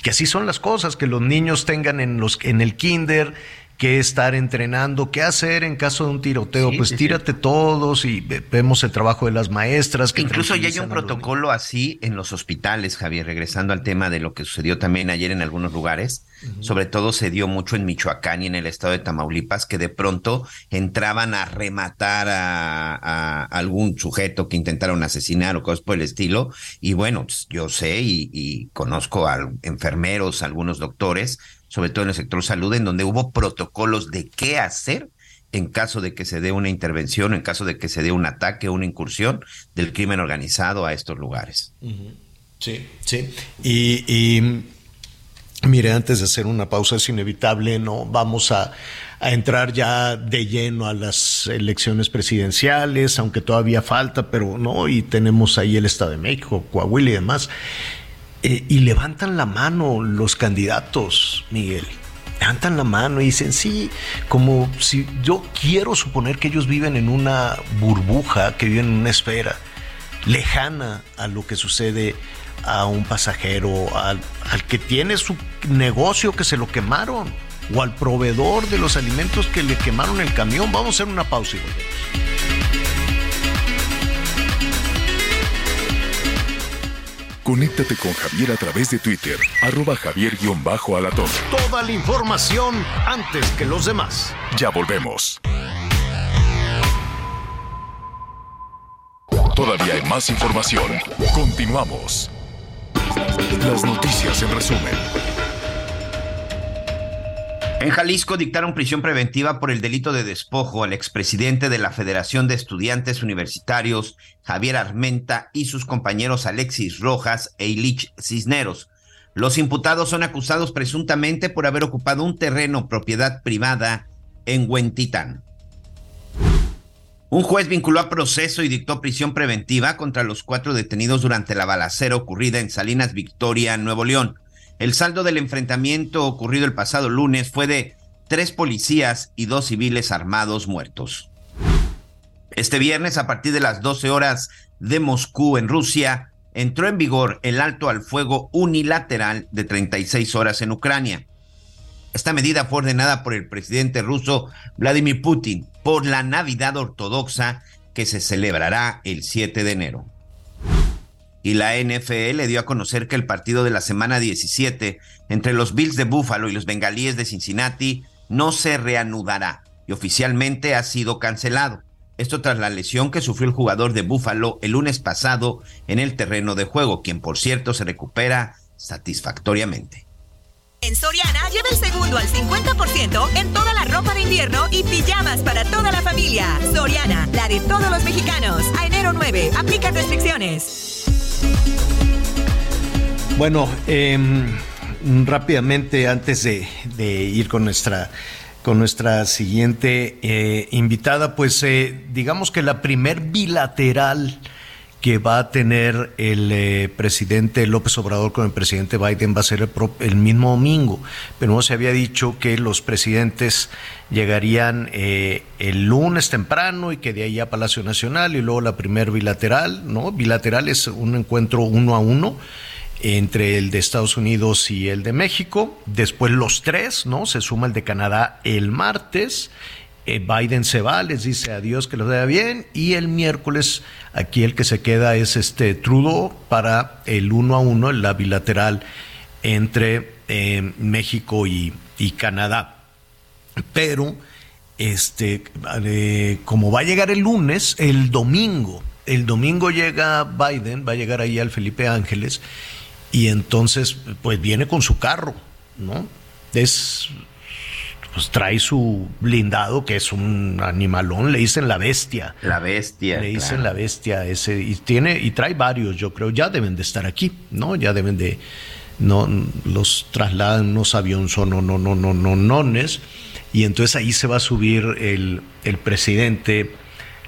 que, así son las cosas, que los niños tengan en, los, en el kinder qué estar entrenando, qué hacer en caso de un tiroteo. pues tírate todos y vemos el trabajo de las maestras. Que Incluso ya hay un protocolo así en los hospitales, Javier, regresando al tema de lo que sucedió también ayer en algunos lugares. Sobre todo se dio mucho en Michoacán y en el estado de Tamaulipas, que de pronto entraban a rematar a, algún sujeto que intentaron asesinar o cosas por el estilo. Y bueno, pues, yo sé y, y conozco a enfermeros, algunos doctores sobre todo en el sector salud, en donde hubo protocolos de qué hacer en caso de que se dé una intervención, en caso de que se dé un ataque una incursión del crimen organizado a estos lugares. Sí, sí. Y, mire, antes de hacer una pausa es inevitable, ¿no? Vamos a, entrar ya de lleno a las elecciones presidenciales, aunque todavía falta, pero no, y tenemos ahí el Estado de México, Coahuila y demás. Eh, y levantan la mano los candidatos, Miguel. Levantan la mano y dicen, sí, como si yo quiero suponer que ellos viven en una burbuja, que viven en una esfera lejana a lo que sucede a un pasajero, al, al que tiene su negocio que se lo quemaron, o al proveedor de los alimentos que le quemaron el camión. Vamos a hacer una pausa y volvemos. Conéctate con Javier a través de Twitter, arroba javier-alatón. Toda la información antes que los demás. Ya volvemos. Todavía hay más información. Continuamos. Las noticias en resumen. En Jalisco dictaron prisión preventiva por el delito de despojo al expresidente de la Federación de Estudiantes Universitarios, Javier Armenta, y sus compañeros Alexis Rojas e Ilich Cisneros. Los imputados son acusados presuntamente por haber ocupado un terreno propiedad privada en Huentitán. Un juez vinculó a proceso y dictó prisión preventiva contra los cuatro detenidos durante la balacera ocurrida en Salinas Victoria, Nuevo León. El saldo del enfrentamiento ocurrido el pasado lunes fue de tres policías y dos civiles armados muertos. Este viernes, a partir de las 12 horas de Moscú, en Rusia, entró en vigor el alto al fuego unilateral de 36 horas en Ucrania. Esta medida fue ordenada por el presidente ruso Vladimir Putin por la Navidad Ortodoxa que se celebrará el 7 de enero y la NFL dio a conocer que el partido de la semana 17 entre los Bills de Buffalo y los Bengalíes de Cincinnati no se reanudará y oficialmente ha sido cancelado. Esto tras la lesión que sufrió el jugador de Buffalo el lunes pasado en el terreno de juego, quien por cierto se recupera satisfactoriamente. En Soriana lleva el segundo al 50% en toda la ropa de invierno y pijamas para toda la familia. Soriana, la de todos los mexicanos. A enero 9, aplica restricciones. Bueno, em, rápidamente antes de, ir con nuestra con nuestra siguiente eh, invitada, pues eh, digamos que la primer bilateral que va a tener el eh, presidente López Obrador con el presidente Biden va a ser el, el, mismo domingo, pero no se había dicho que los presidentes llegarían eh, el lunes temprano y que de ahí a Palacio Nacional y luego la primer bilateral, ¿no? Bilateral es un encuentro uno a uno entre el de Estados Unidos y el de México, después los tres, ¿no? Se suma el de Canadá el martes eh, Biden se va, les dice adiós, que lo vea bien, y el miércoles aquí el que se queda es este Trudeau para el uno a uno, la bilateral entre eh, México y, Canadá. Pero, este, eh, como va a llegar el lunes, el domingo, el domingo llega Biden, va a llegar ahí al Felipe Ángeles, y entonces, pues viene con su carro, ¿no? Es pues trae su blindado, que es un animalón, le dicen la bestia. La bestia. Le dicen la bestia ese, y tiene, y trae varios, yo creo, ya deben de estar aquí, ¿no? Ya deben de, no, los trasladan unos aviones o no, no, no, no, no, nones, y entonces ahí se va a subir el, el presidente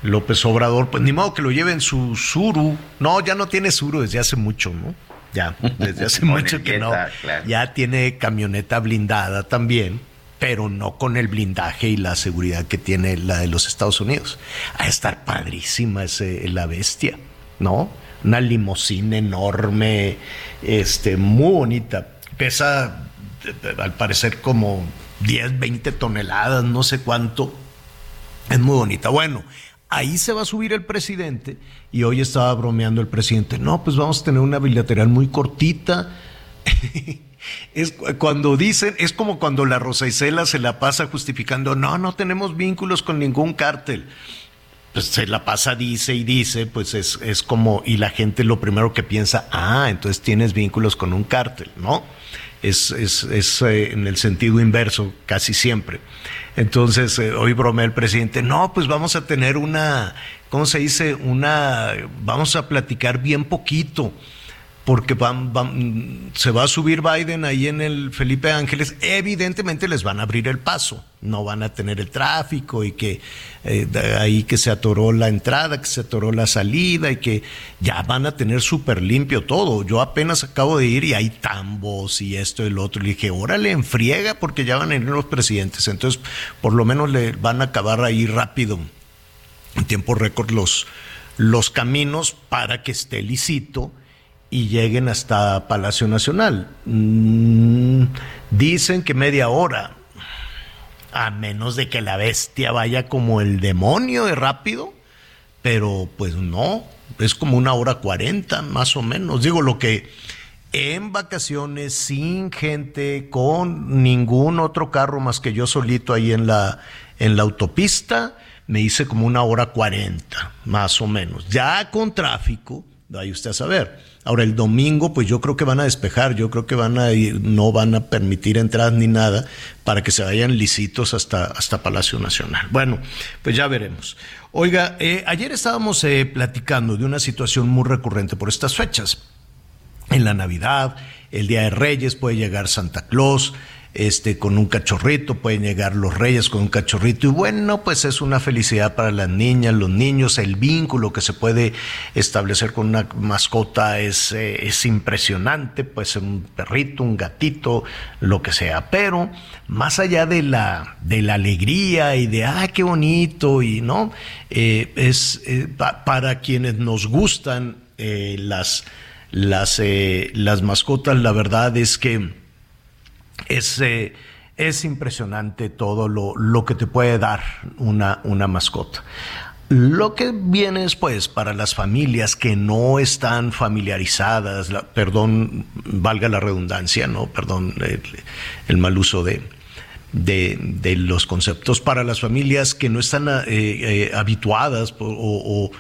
López Obrador, pues ni modo que lo lleven su Suru, no, ya no tiene Suru desde hace mucho, ¿no? Ya, desde hace mucho que no. Ya tiene camioneta blindada también pero no con el blindaje y la seguridad que tiene la de los Estados Unidos. A estar padrísima ese, la bestia, ¿no? Una limusina enorme, este, muy bonita. Pesa, al parecer, como 10, 20 toneladas, no sé cuánto. Es muy bonita. Bueno, ahí se va a subir el presidente y hoy estaba bromeando el presidente. No, pues vamos a tener una bilateral muy cortita. Es cuando dicen, es como cuando la Rosa Isela se la pasa justificando, no, no tenemos vínculos con ningún cártel. Pues se la pasa, dice y dice, pues es, es como, y la gente lo primero que piensa, ah, entonces tienes vínculos con un cártel, ¿no? Es, es, es eh, en el sentido inverso casi siempre. Entonces, eh, hoy bromea el presidente, no, pues vamos a tener una, ¿cómo se dice? Una, vamos a platicar bien poquito porque van, se va a subir Biden ahí en el Felipe Ángeles, evidentemente les van a abrir el paso, no van a tener el tráfico y que eh, ahí que se atoró la entrada, que se atoró la salida y que ya van a tener súper limpio todo. Yo apenas acabo de ir y hay tambos y esto y lo otro. Y dije, órale, enfriega porque ya van a ir los presidentes. Entonces, por lo menos le van a acabar ahí rápido, en tiempo récord, los, los caminos para que esté lisito y lleguen hasta Palacio Nacional. Mm, dicen que media hora, a menos de que la bestia vaya como el demonio de rápido, pero pues no, es como una hora cuarenta más o menos. Digo, lo que en vacaciones, sin gente, con ningún otro carro más que yo solito ahí en la, en la autopista, me hice como una hora cuarenta, más o menos. Ya con tráfico, vaya usted a saber Ahora el domingo, pues yo creo que van a despejar, yo creo que van a ir, no van a permitir entradas ni nada para que se vayan licitos hasta, hasta Palacio Nacional. Bueno, pues ya veremos. Oiga, eh, ayer estábamos eh, platicando de una situación muy recurrente por estas fechas. En la Navidad, el Día de Reyes, puede llegar Santa Claus, este, con un cachorrito, pueden llegar los reyes con un cachorrito y bueno, pues es una felicidad para las niñas, los niños, el vínculo que se puede establecer con una mascota es, eh, es impresionante, pues un perrito, un gatito, lo que sea, pero más allá de la, de la alegría y de, ah, qué bonito, y no, eh, es eh, para quienes nos gustan las, las, las mascotas, la verdad es que es, eh, es impresionante todo lo, lo, que te puede dar una, una mascota. Lo que viene después para las familias que no están familiarizadas, perdón, valga la redundancia, no, perdón, el, mal uso de, de, los conceptos, para las familias que no están eh, eh, habituadas o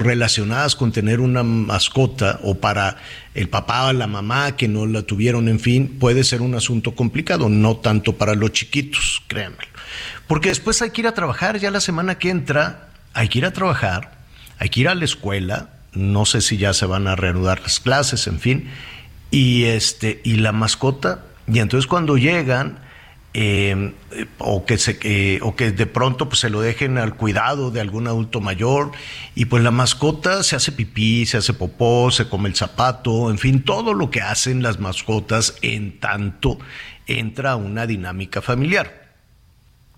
relacionadas con tener una mascota o para el papá o la mamá que no la tuvieron, en fin, puede ser un asunto complicado, no tanto para los chiquitos, créanme. Porque después hay que ir a trabajar, ya la semana que entra hay que ir a trabajar, hay que ir a la escuela, no sé si ya se van a reanudar las clases, en fin, y este y la mascota, y entonces cuando llegan eh, o, que se, o que de pronto pues, se lo dejen al cuidado de algún adulto mayor y pues la mascota se hace pipí, se hace popó, se come el zapato, en fin, todo lo que hacen las mascotas en tanto entra una dinámica familiar.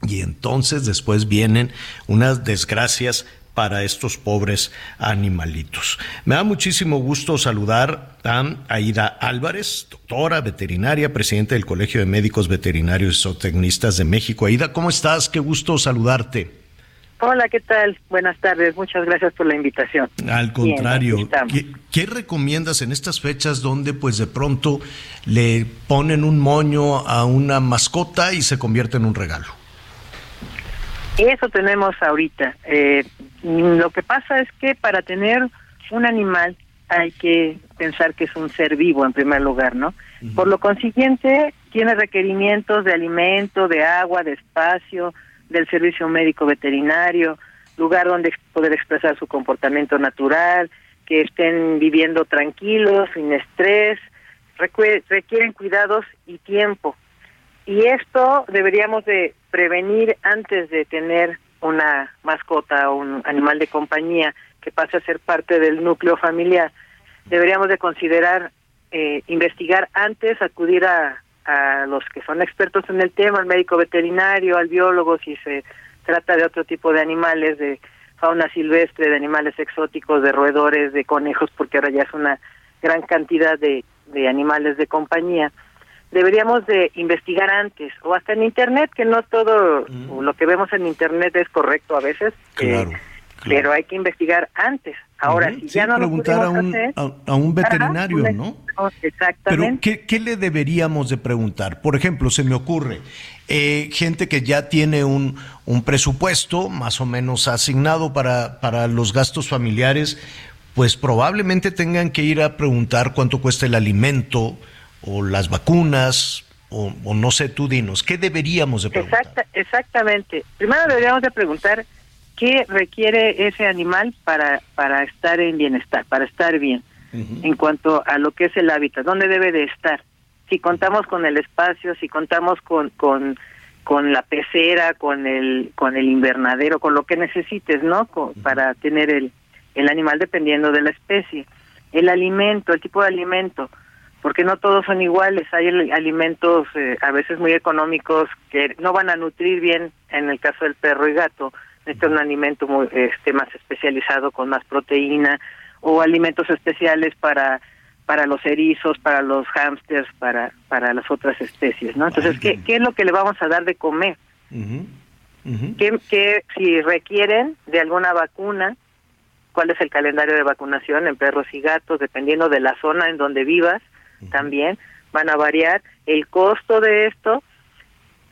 Y entonces después vienen unas desgracias para estos pobres animalitos. Me da muchísimo gusto saludar a Aida Álvarez, doctora veterinaria, presidente del Colegio de Médicos Veterinarios y Zootecnistas de México. Aida, ¿cómo estás? Qué gusto saludarte. Hola, ¿qué tal? Buenas tardes, muchas gracias por la invitación. Al contrario, ¿qué, ¿qué, recomiendas en estas fechas donde pues de pronto le ponen un moño a una mascota y se convierte en un regalo? Eso tenemos ahorita. Eh, lo que pasa es que para tener un animal hay que pensar que es un ser vivo en primer lugar, ¿no? Por lo consiguiente, tiene requerimientos de alimento, de agua, de espacio, del servicio médico veterinario, lugar donde poder expresar su comportamiento natural, que estén viviendo tranquilos, sin estrés, requieren cuidados y tiempo. Y esto deberíamos de prevenir antes de tener una mascota o un animal de compañía que pase a ser parte del núcleo familiar. Deberíamos de considerar eh, investigar antes, acudir a, a los que son expertos en el tema, al médico veterinario, al biólogo, si se trata de otro tipo de animales, de fauna silvestre, de animales exóticos, de roedores, de conejos, porque ahora ya es una gran cantidad de, de animales de compañía. Deberíamos de investigar antes, o hasta en Internet, que no todo lo que vemos en Internet es correcto a veces, eh, pero hay que investigar antes. Ahora, si ya no preguntar lo a un, hacer, a, un veterinario, ¿no? Exactamente. Pero ¿qué, ¿qué, le deberíamos de preguntar? Por ejemplo, se me ocurre, eh, gente que ya tiene un, un presupuesto más o menos asignado para, para los gastos familiares, pues probablemente tengan que ir a preguntar cuánto cuesta el alimento o las vacunas, o, o no sé, tú dinos, ¿qué deberíamos de preguntar? Exacta, exactamente. Primero deberíamos de preguntar qué requiere ese animal para, para estar en bienestar, para estar bien, en cuanto a lo que es el hábitat, dónde debe de estar. Si contamos con el espacio, si contamos con, con, con la pecera, con el, con el invernadero, con lo que necesites, ¿no? Con, Para tener el, el animal dependiendo de la especie. El alimento, el tipo de alimento, porque no todos son iguales. Hay alimentos eh, a veces muy económicos que no van a nutrir bien, en el caso del perro y gato, necesita un alimento muy, este más especializado con más proteína o alimentos especiales para para los erizos, para los hámsters, para para las otras especies, ¿no? Entonces, ¿qué, ¿qué es lo que le vamos a dar de comer? ¿Qué, ¿Qué, si requieren de alguna vacuna? ¿Cuál es el calendario de vacunación en perros y gatos? Dependiendo de la zona en donde vivas, también van a variar el costo de esto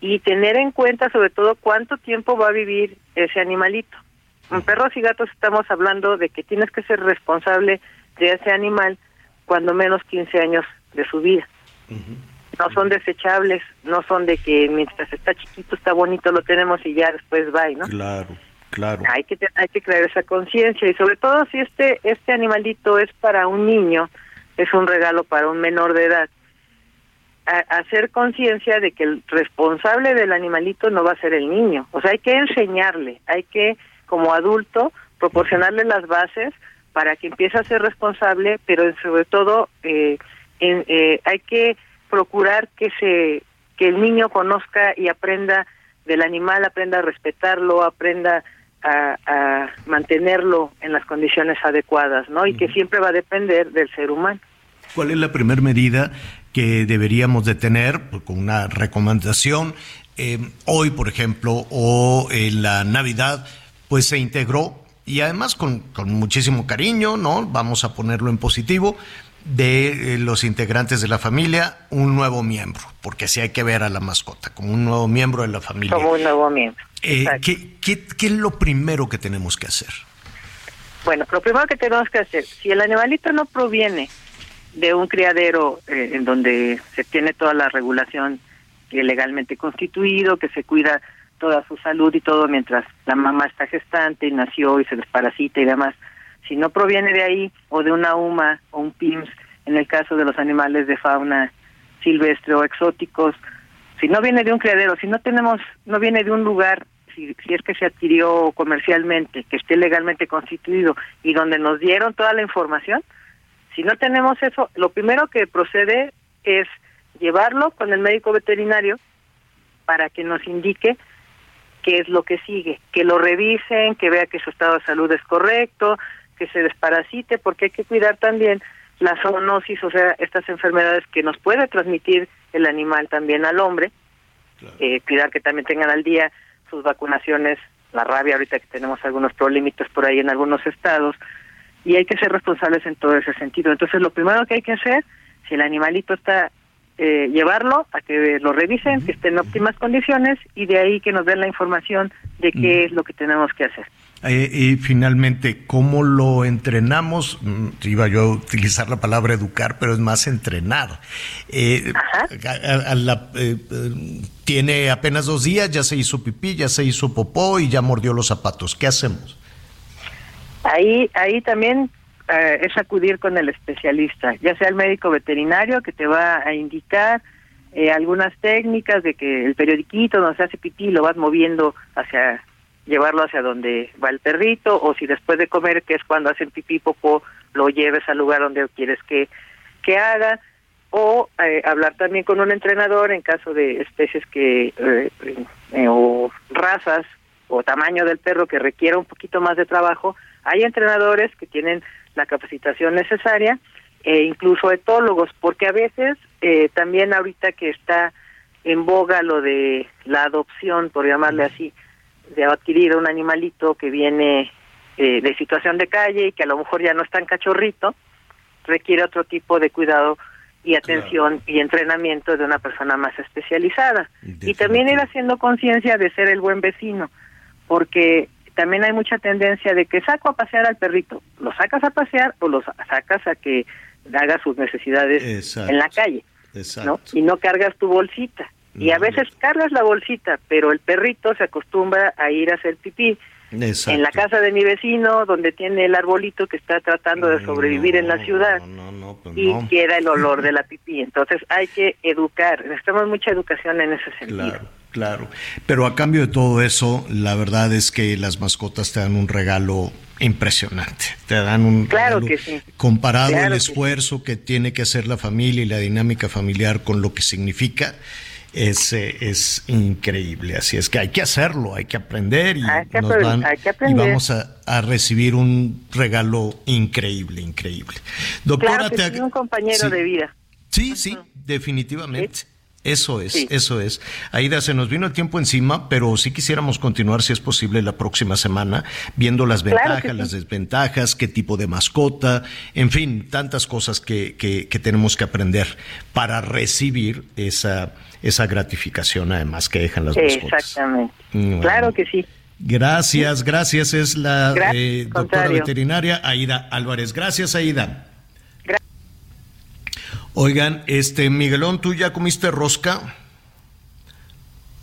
y tener en cuenta sobre todo cuánto tiempo va a vivir ese animalito. En perros y gatos estamos hablando de que tienes que ser responsable de ese animal cuando menos 15 años de su vida. No son desechables, no son de que mientras está chiquito, está bonito, lo tenemos y ya después va, ¿no? Claro, claro. Hay que hay que crear esa conciencia y sobre todo si este este animalito es para un niño, es un regalo para un menor de edad hacer conciencia de que el responsable del animalito no va a ser el niño. O sea, hay que enseñarle, hay que, como adulto, proporcionarle las bases para que empiece a ser responsable, pero sobre todo eh, en, eh, hay que procurar que se que el niño conozca y aprenda del animal, aprenda a respetarlo, aprenda a, a mantenerlo en las condiciones adecuadas, ¿no? Y que siempre va a depender del ser humano. ¿Cuál es la primera medida que deberíamos de tener pues, con una recomendación? Eh, hoy, por ejemplo, o en la Navidad, pues se integró y además con, con muchísimo cariño, ¿no? Vamos a ponerlo en positivo de eh, los integrantes de la familia un nuevo miembro, porque sí hay que ver a la mascota como un nuevo miembro de la familia. Como un nuevo miembro. Eh, ¿qué, qué, qué es lo primero que tenemos que hacer? Bueno, lo primero que tenemos que hacer, si el animalito no proviene de un criadero eh, en donde se tiene toda la regulación legalmente constituido, que se cuida toda su salud y todo mientras la mamá está gestante y nació y se desparasita y demás. Si no proviene de ahí o de una UMA o un PIMS, en el caso de los animales de fauna silvestre o exóticos, si no viene de un criadero, si no tenemos, no viene de un lugar, si, si es que se adquirió comercialmente, que esté legalmente constituido y donde nos dieron toda la información, si no tenemos eso, lo primero que procede es llevarlo con el médico veterinario para que nos indique qué es lo que sigue, que lo revisen, que vea que su estado de salud es correcto, que se desparasite, porque hay que cuidar también la zoonosis, o sea, estas enfermedades que nos puede transmitir el animal también al hombre, eh, cuidar que también tengan al día sus vacunaciones, la rabia ahorita que tenemos algunos problemitas por ahí en algunos estados, y hay que ser responsables en todo ese sentido. Entonces, lo primero que hay que hacer, si el animalito está, eh, llevarlo a que lo revisen, que esté en óptimas condiciones, y de ahí que nos den la información de qué es lo que tenemos que hacer. Eh, y finalmente, ¿cómo lo entrenamos? Mm, Iba yo a utilizar la palabra educar, pero es más entrenar. Eh, a- a la- eh, eh, tiene apenas dos días, ya se hizo pipí, ya se hizo popó y ya mordió los zapatos. ¿Qué hacemos? Ahí, ahí también eh, es acudir con el especialista, ya sea el médico veterinario que te va a indicar eh, algunas técnicas de que el periodiquito donde se hace pipí lo vas moviendo hacia llevarlo hacia donde va el perrito o si después de comer que es cuando hacen pipí popó lo lleves al lugar donde quieres que que haga o eh, hablar también con un entrenador en caso de especies que eh, o razas o tamaño del perro que requiera un poquito más de trabajo. Hay entrenadores que tienen la capacitación necesaria e incluso etólogos porque a veces eh, también ahorita que está en boga lo de la adopción por llamarle así de adquirir un animalito que viene eh, de situación de calle y que a lo mejor ya no es tan cachorrito, requiere otro tipo de cuidado y atención y entrenamiento de una persona más especializada. Y también ir haciendo conciencia de ser el buen vecino, porque también hay mucha tendencia de que saco a pasear al perrito, lo sacas a pasear o lo sa- sacas a que haga sus necesidades Exacto. en la calle, Exacto. ¿no? Y no cargas tu bolsita. Y a veces cargas la bolsita, pero el perrito se acostumbra a ir a hacer pipí Exacto. en la casa de mi vecino, donde tiene el arbolito que está tratando de sobrevivir en la ciudad y no. queda el olor de la pipí. Entonces hay que educar, necesitamos mucha educación en ese sentido. Claro, claro. Pero a cambio de todo eso, la verdad es que las mascotas te dan un regalo impresionante. Te dan un Claro que sí. comparado Claro el que sí. esfuerzo que tiene que hacer la familia y la dinámica familiar con lo que significa. Es, eh, es increíble, así es que hay que hacerlo, hay que aprender y, que nos van- que y aprender. vamos a, a recibir un regalo increíble, increíble. Doctora, claro que te sí, un compañero de vida. Sí, sí, definitivamente. Eso es, eso es. Aida, se nos vino el tiempo encima, pero sí quisiéramos continuar, si es posible, la próxima semana, viendo las Claro ventajas, sí. las desventajas, qué tipo de mascota, en fin, tantas cosas que, que- que tenemos que aprender para recibir esa, esa gratificación, además, que dejan las mascotas. Exactamente. Claro que sí. Gracias, gracias. Es la Gracias, eh, doctora contrario. veterinaria Aida Álvarez. Gracias, Aida. Oigan, este Miguelón, ¿tú ya comiste rosca?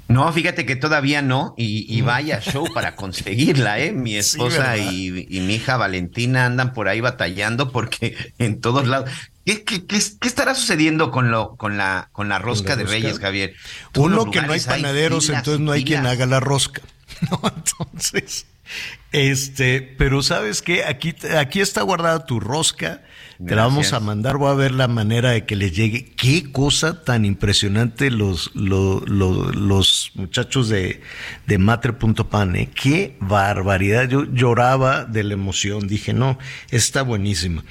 No, fíjate que todavía no, y, y vaya show para conseguirla, ¿eh? Mi esposa y, y mi hija Valentina andan por ahí batallando porque en todos lados. ¿Qué, qué, qué, qué estará sucediendo con lo con la con la rosca la de rosca? Reyes, Javier? Todos Uno que no hay panaderos, filas entonces no hay quien haga la rosca. No, entonces, este, pero sabes qué, aquí, aquí está guardada tu rosca. Te la vamos a mandar, voy a ver la manera de que les llegue. Qué cosa tan impresionante los, lo- lo- los muchachos de, de Matre.pan, ¿eh? Qué barbaridad. Yo lloraba de la emoción. Dije, no, está buenísima.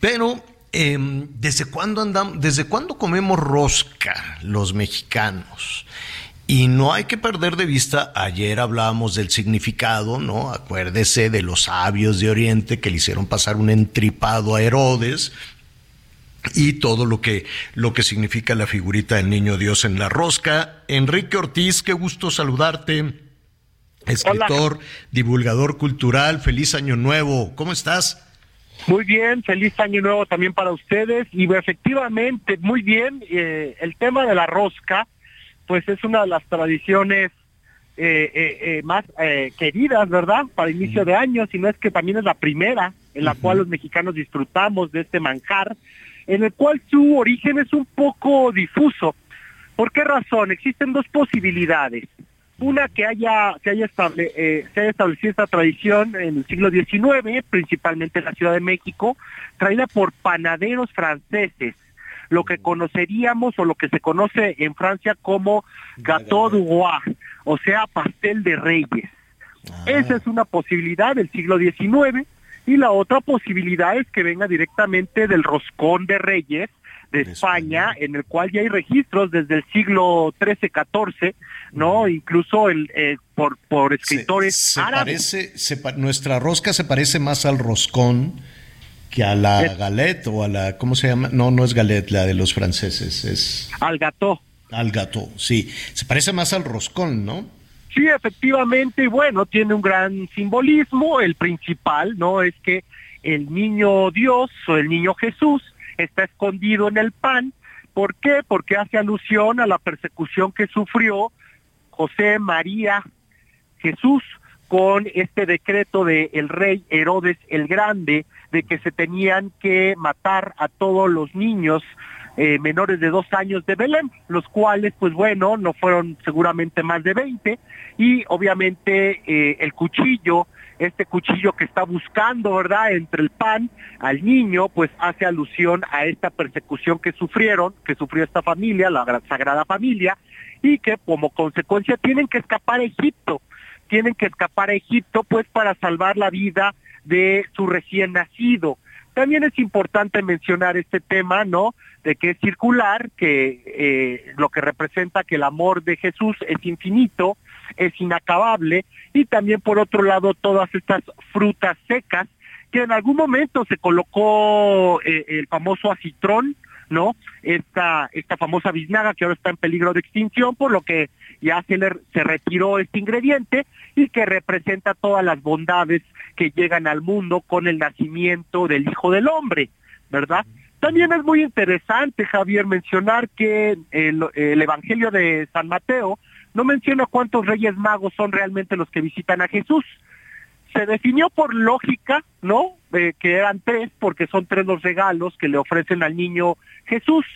Pero, em, ¿desde cuándo andamos, desde cuándo comemos rosca los mexicanos? Y no hay que perder de vista, ayer hablábamos del significado, ¿no? Acuérdese de los sabios de Oriente que le hicieron pasar un entripado a Herodes y todo lo que, lo que significa la figurita del niño Dios en la rosca. Enrique Ortiz, qué gusto saludarte. Escritor, divulgador cultural, feliz año nuevo. ¿Cómo estás? Muy bien, feliz año nuevo también para ustedes y efectivamente, muy bien, eh, el tema de la rosca, pues es una de las tradiciones eh, eh, eh, más queridas, ¿verdad? Para inicio de año, si no es que también es la primera en la cual los mexicanos disfrutamos de este manjar, en el cual su origen es un poco difuso. ¿Por qué razón? Existen dos posibilidades. Una que haya, se haya, estable- eh, se haya establecido esta tradición en el siglo XIX, principalmente en la Ciudad de México, traída por panaderos franceses, lo que conoceríamos o lo que se conoce en Francia como gâteau du roi, o sea, pastel de reyes. Esa es una posibilidad del siglo XIX y la otra posibilidad es que venga directamente del roscón de reyes de España, en el cual ya hay registros desde el siglo XIII-XIV, ¿no? Incluso el, eh, por, por escritores se árabes. Parece, se pa- nuestra rosca se parece más al roscón que a la galette o a la, ¿cómo se llama? No, no es galette, la de los franceses, es... Al gato. Al gato, sí. Se parece más al roscón, ¿no? Sí, efectivamente, y bueno, tiene un gran simbolismo. El principal, ¿no? Es que el niño Dios o el niño Jesús está escondido en el pan. ¿Por qué? Porque hace alusión a la persecución que sufrió José María Jesús con este decreto del el rey Herodes el Grande de que se tenían que matar a todos los niños eh, menores de dos años de Belén, los cuales, pues bueno, no fueron seguramente más de 20, y obviamente eh, el cuchillo, este cuchillo que está buscando, ¿verdad?, entre el pan al niño, pues hace alusión a esta persecución que sufrieron, que sufrió esta familia, la Gra- Sagrada Familia, y que como consecuencia tienen que escapar a Egipto, tienen que escapar a Egipto, pues para salvar la vida de su recién nacido. También es importante mencionar este tema, ¿no? De que es circular, que eh, lo que representa que el amor de Jesús es infinito, es inacabable, y también por otro lado todas estas frutas secas, que en algún momento se colocó eh, el famoso acitrón, ¿no? Esta, esta famosa biznaga que ahora está en peligro de extinción, por lo que ya se, le, se retiró este ingrediente y que representa todas las bondades que llegan al mundo con el nacimiento del Hijo del Hombre, ¿verdad? También es muy interesante, Javier, mencionar que el, el Evangelio de San Mateo no menciona cuántos reyes magos son realmente los que visitan a Jesús. Se definió por lógica, ¿no? Eh, que eran tres, porque son tres los regalos que le ofrecen al niño Jesús.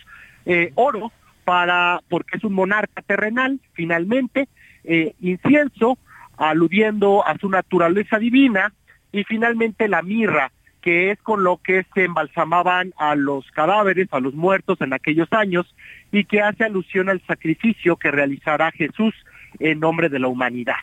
Eh, oro, para, porque es un monarca terrenal, finalmente, eh, incienso, aludiendo a su naturaleza divina, y finalmente la mirra, que es con lo que se embalsamaban a los cadáveres, a los muertos en aquellos años, y que hace alusión al sacrificio que realizará Jesús en nombre de la humanidad.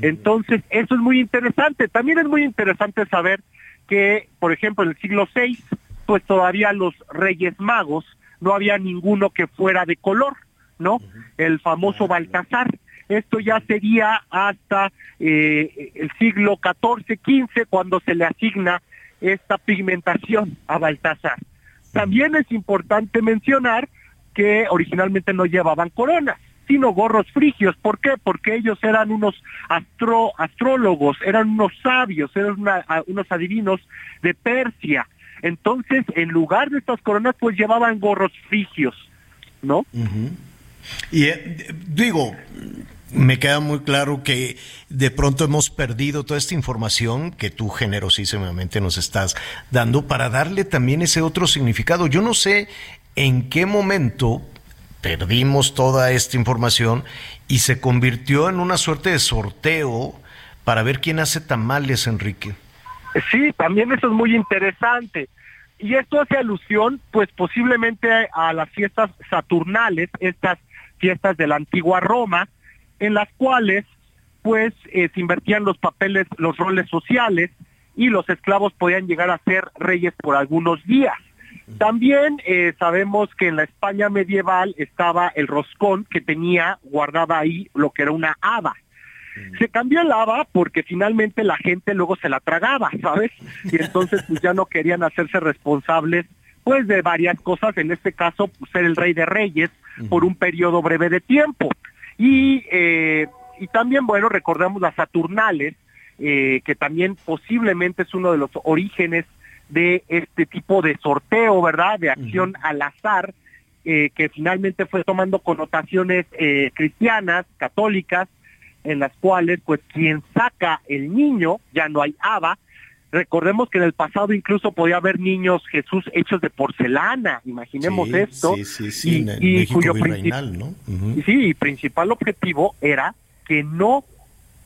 Entonces, eso es muy interesante. También es muy interesante saber que, por ejemplo, en el siglo VI, pues todavía los reyes magos no había ninguno que fuera de color, ¿no? El famoso Baltasar. Esto ya sería hasta eh, el siglo XIV, XV, cuando se le asigna esta pigmentación a Baltasar. También es importante mencionar que originalmente no llevaban coronas, sino gorros frigios. ¿Por qué? Porque ellos eran unos astro, astrólogos, eran unos sabios, eran una- unos adivinos de Persia. Entonces, en lugar de estas coronas, pues llevaban gorros frigios, ¿no? Y eh, digo, me queda muy claro que de pronto hemos perdido toda esta información que tú generosísimamente nos estás dando para darle también ese otro significado. Yo no sé en qué momento perdimos toda esta información y se convirtió en una suerte de sorteo para ver quién hace tamales, Enrique. Sí, también eso es muy interesante. Y esto hace alusión, pues posiblemente a las fiestas saturnales, estas fiestas de la antigua Roma, en las cuales pues eh, se invertían los papeles, los roles sociales y los esclavos podían llegar a ser reyes por algunos días. También eh, sabemos que en la España medieval estaba el roscón que tenía guardada ahí lo que era una haba. Se cambió el haba porque finalmente la gente luego se la tragaba, ¿sabes? Y entonces pues ya no querían hacerse responsables pues de varias cosas, en este caso pues, ser el rey de reyes por un periodo breve de tiempo. Y, eh, y también, bueno, recordamos las Saturnales, eh, que también posiblemente es uno de los orígenes de este tipo de sorteo, ¿verdad? De acción al azar, eh, que finalmente fue tomando connotaciones eh, cristianas, católicas, en las cuales, pues, quien saca el niño, ya no hay haba. Recordemos que en el pasado incluso podía haber niños Jesús hechos de porcelana, imaginemos Sí, esto. sí, sí, sí, y, cuyo virreinal, ¿no? Sí, principal objetivo era que no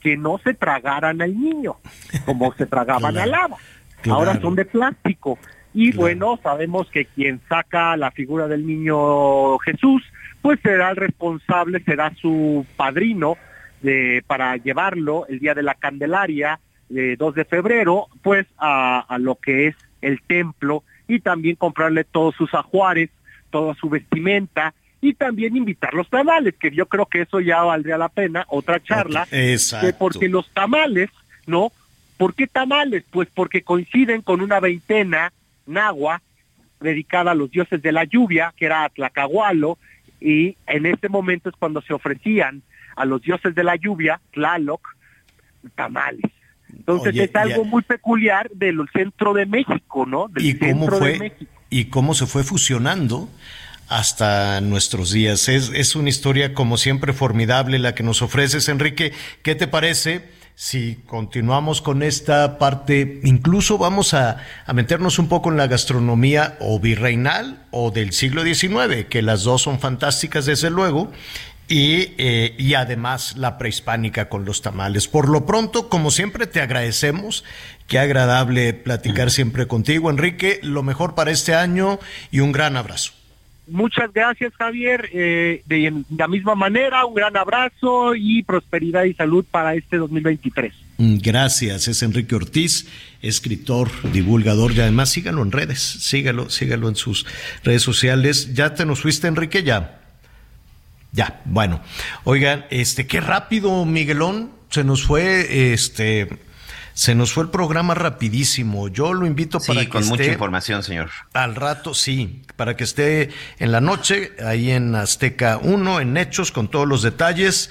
que no se tragaran al niño, como se tragaban Claro, al claro. Ahora son de plástico. Y bueno, sabemos que quien saca la figura del niño Jesús, pues será el responsable, será su padrino, de, para llevarlo el día de la Candelaria, eh, 2 de febrero, pues a, a lo que es el templo y también comprarle todos sus ajuares, toda su vestimenta y también invitar los tamales, que yo creo que eso ya valdría la pena, otra charla, que porque los tamales, ¿no? ¿Por qué tamales? Pues porque coinciden con una veintena nahua dedicada a los dioses de la lluvia, que era Tlacahualo, y en ese momento es cuando se ofrecían a los dioses de la lluvia, Tlaloc, tamales. Entonces Oye, es algo ya- muy peculiar del centro de México, ¿no? Del y cómo centro de fue México. y cómo se fue fusionando hasta nuestros días. Es, es una historia como siempre formidable la que nos ofreces, Enrique. ¿Qué te parece si continuamos con esta parte? Incluso vamos a, a meternos un poco en la gastronomía o virreinal o del siglo XIX, que las dos son fantásticas desde luego. Y, eh, y además la prehispánica con los tamales. Por lo pronto, como siempre, te agradecemos. Qué agradable platicar siempre contigo, Enrique. Lo mejor para este año y un gran abrazo. Muchas gracias, Javier. Eh, de la misma manera, un gran abrazo y prosperidad y salud para este 2023. Mm, Gracias, es Enrique Ortiz, escritor, divulgador y además sígalo en redes, sígalo, sígalo en sus redes sociales. ¿Ya te nos fuiste, Enrique? Ya. Ya, bueno. Oigan, este, qué rápido, Miguelón, se nos fue, este, se nos fue el programa rapidísimo. Yo lo invito Sí, para que con mucha información, señor. al rato, sí, para que esté en la noche, ahí en Azteca 1, en Hechos, con todos los detalles.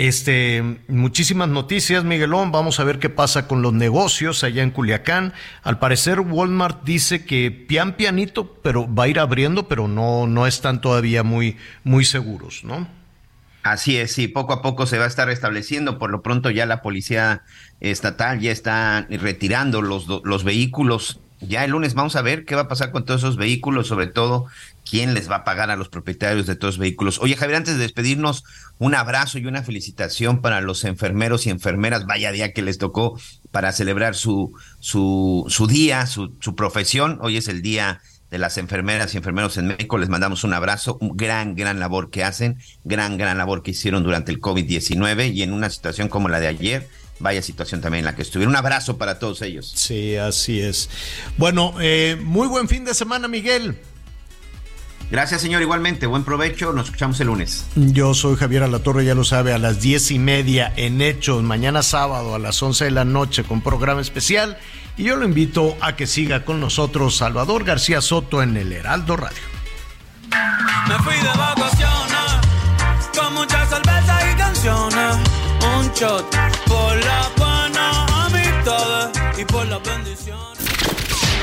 Este, muchísimas noticias, Miguelón. Vamos a ver qué pasa con los negocios allá en Culiacán. Al parecer, Walmart dice que pian pianito, pero va a ir abriendo, pero no, no están todavía muy, muy seguros, ¿no? Así es, sí, poco a poco se va a estar restableciendo. Por lo pronto ya la policía estatal ya está retirando los, los vehículos. Ya el lunes vamos a ver qué va a pasar con todos esos vehículos, sobre todo quién les va a pagar a los propietarios de los vehículos. Oye, Javier, antes de despedirnos, un abrazo y una felicitación para los enfermeros y enfermeras. Vaya día que les tocó para celebrar su, su, su día, su, su profesión. Hoy es el día de las enfermeras y enfermeros en México. Les mandamos un abrazo, gran, gran labor que hacen, gran, gran labor que hicieron durante el COVID-19 y en una situación como la de ayer, vaya situación también en la que estuvieron. Un abrazo para todos ellos. Sí, así es. Bueno, eh, muy buen fin de semana, Miguel. Gracias, señor, igualmente. Buen provecho. Nos escuchamos el lunes. Yo soy Javier Alatorre, ya lo sabe, a las diez y media en Hechos, mañana sábado a las once de la noche con programa especial. Y yo lo invito a que siga con nosotros Salvador García Soto en el Heraldo Radio. Me fui de vacaciones con muchas cervezas y canciones. Un shot por la buena amistad y por la bendición.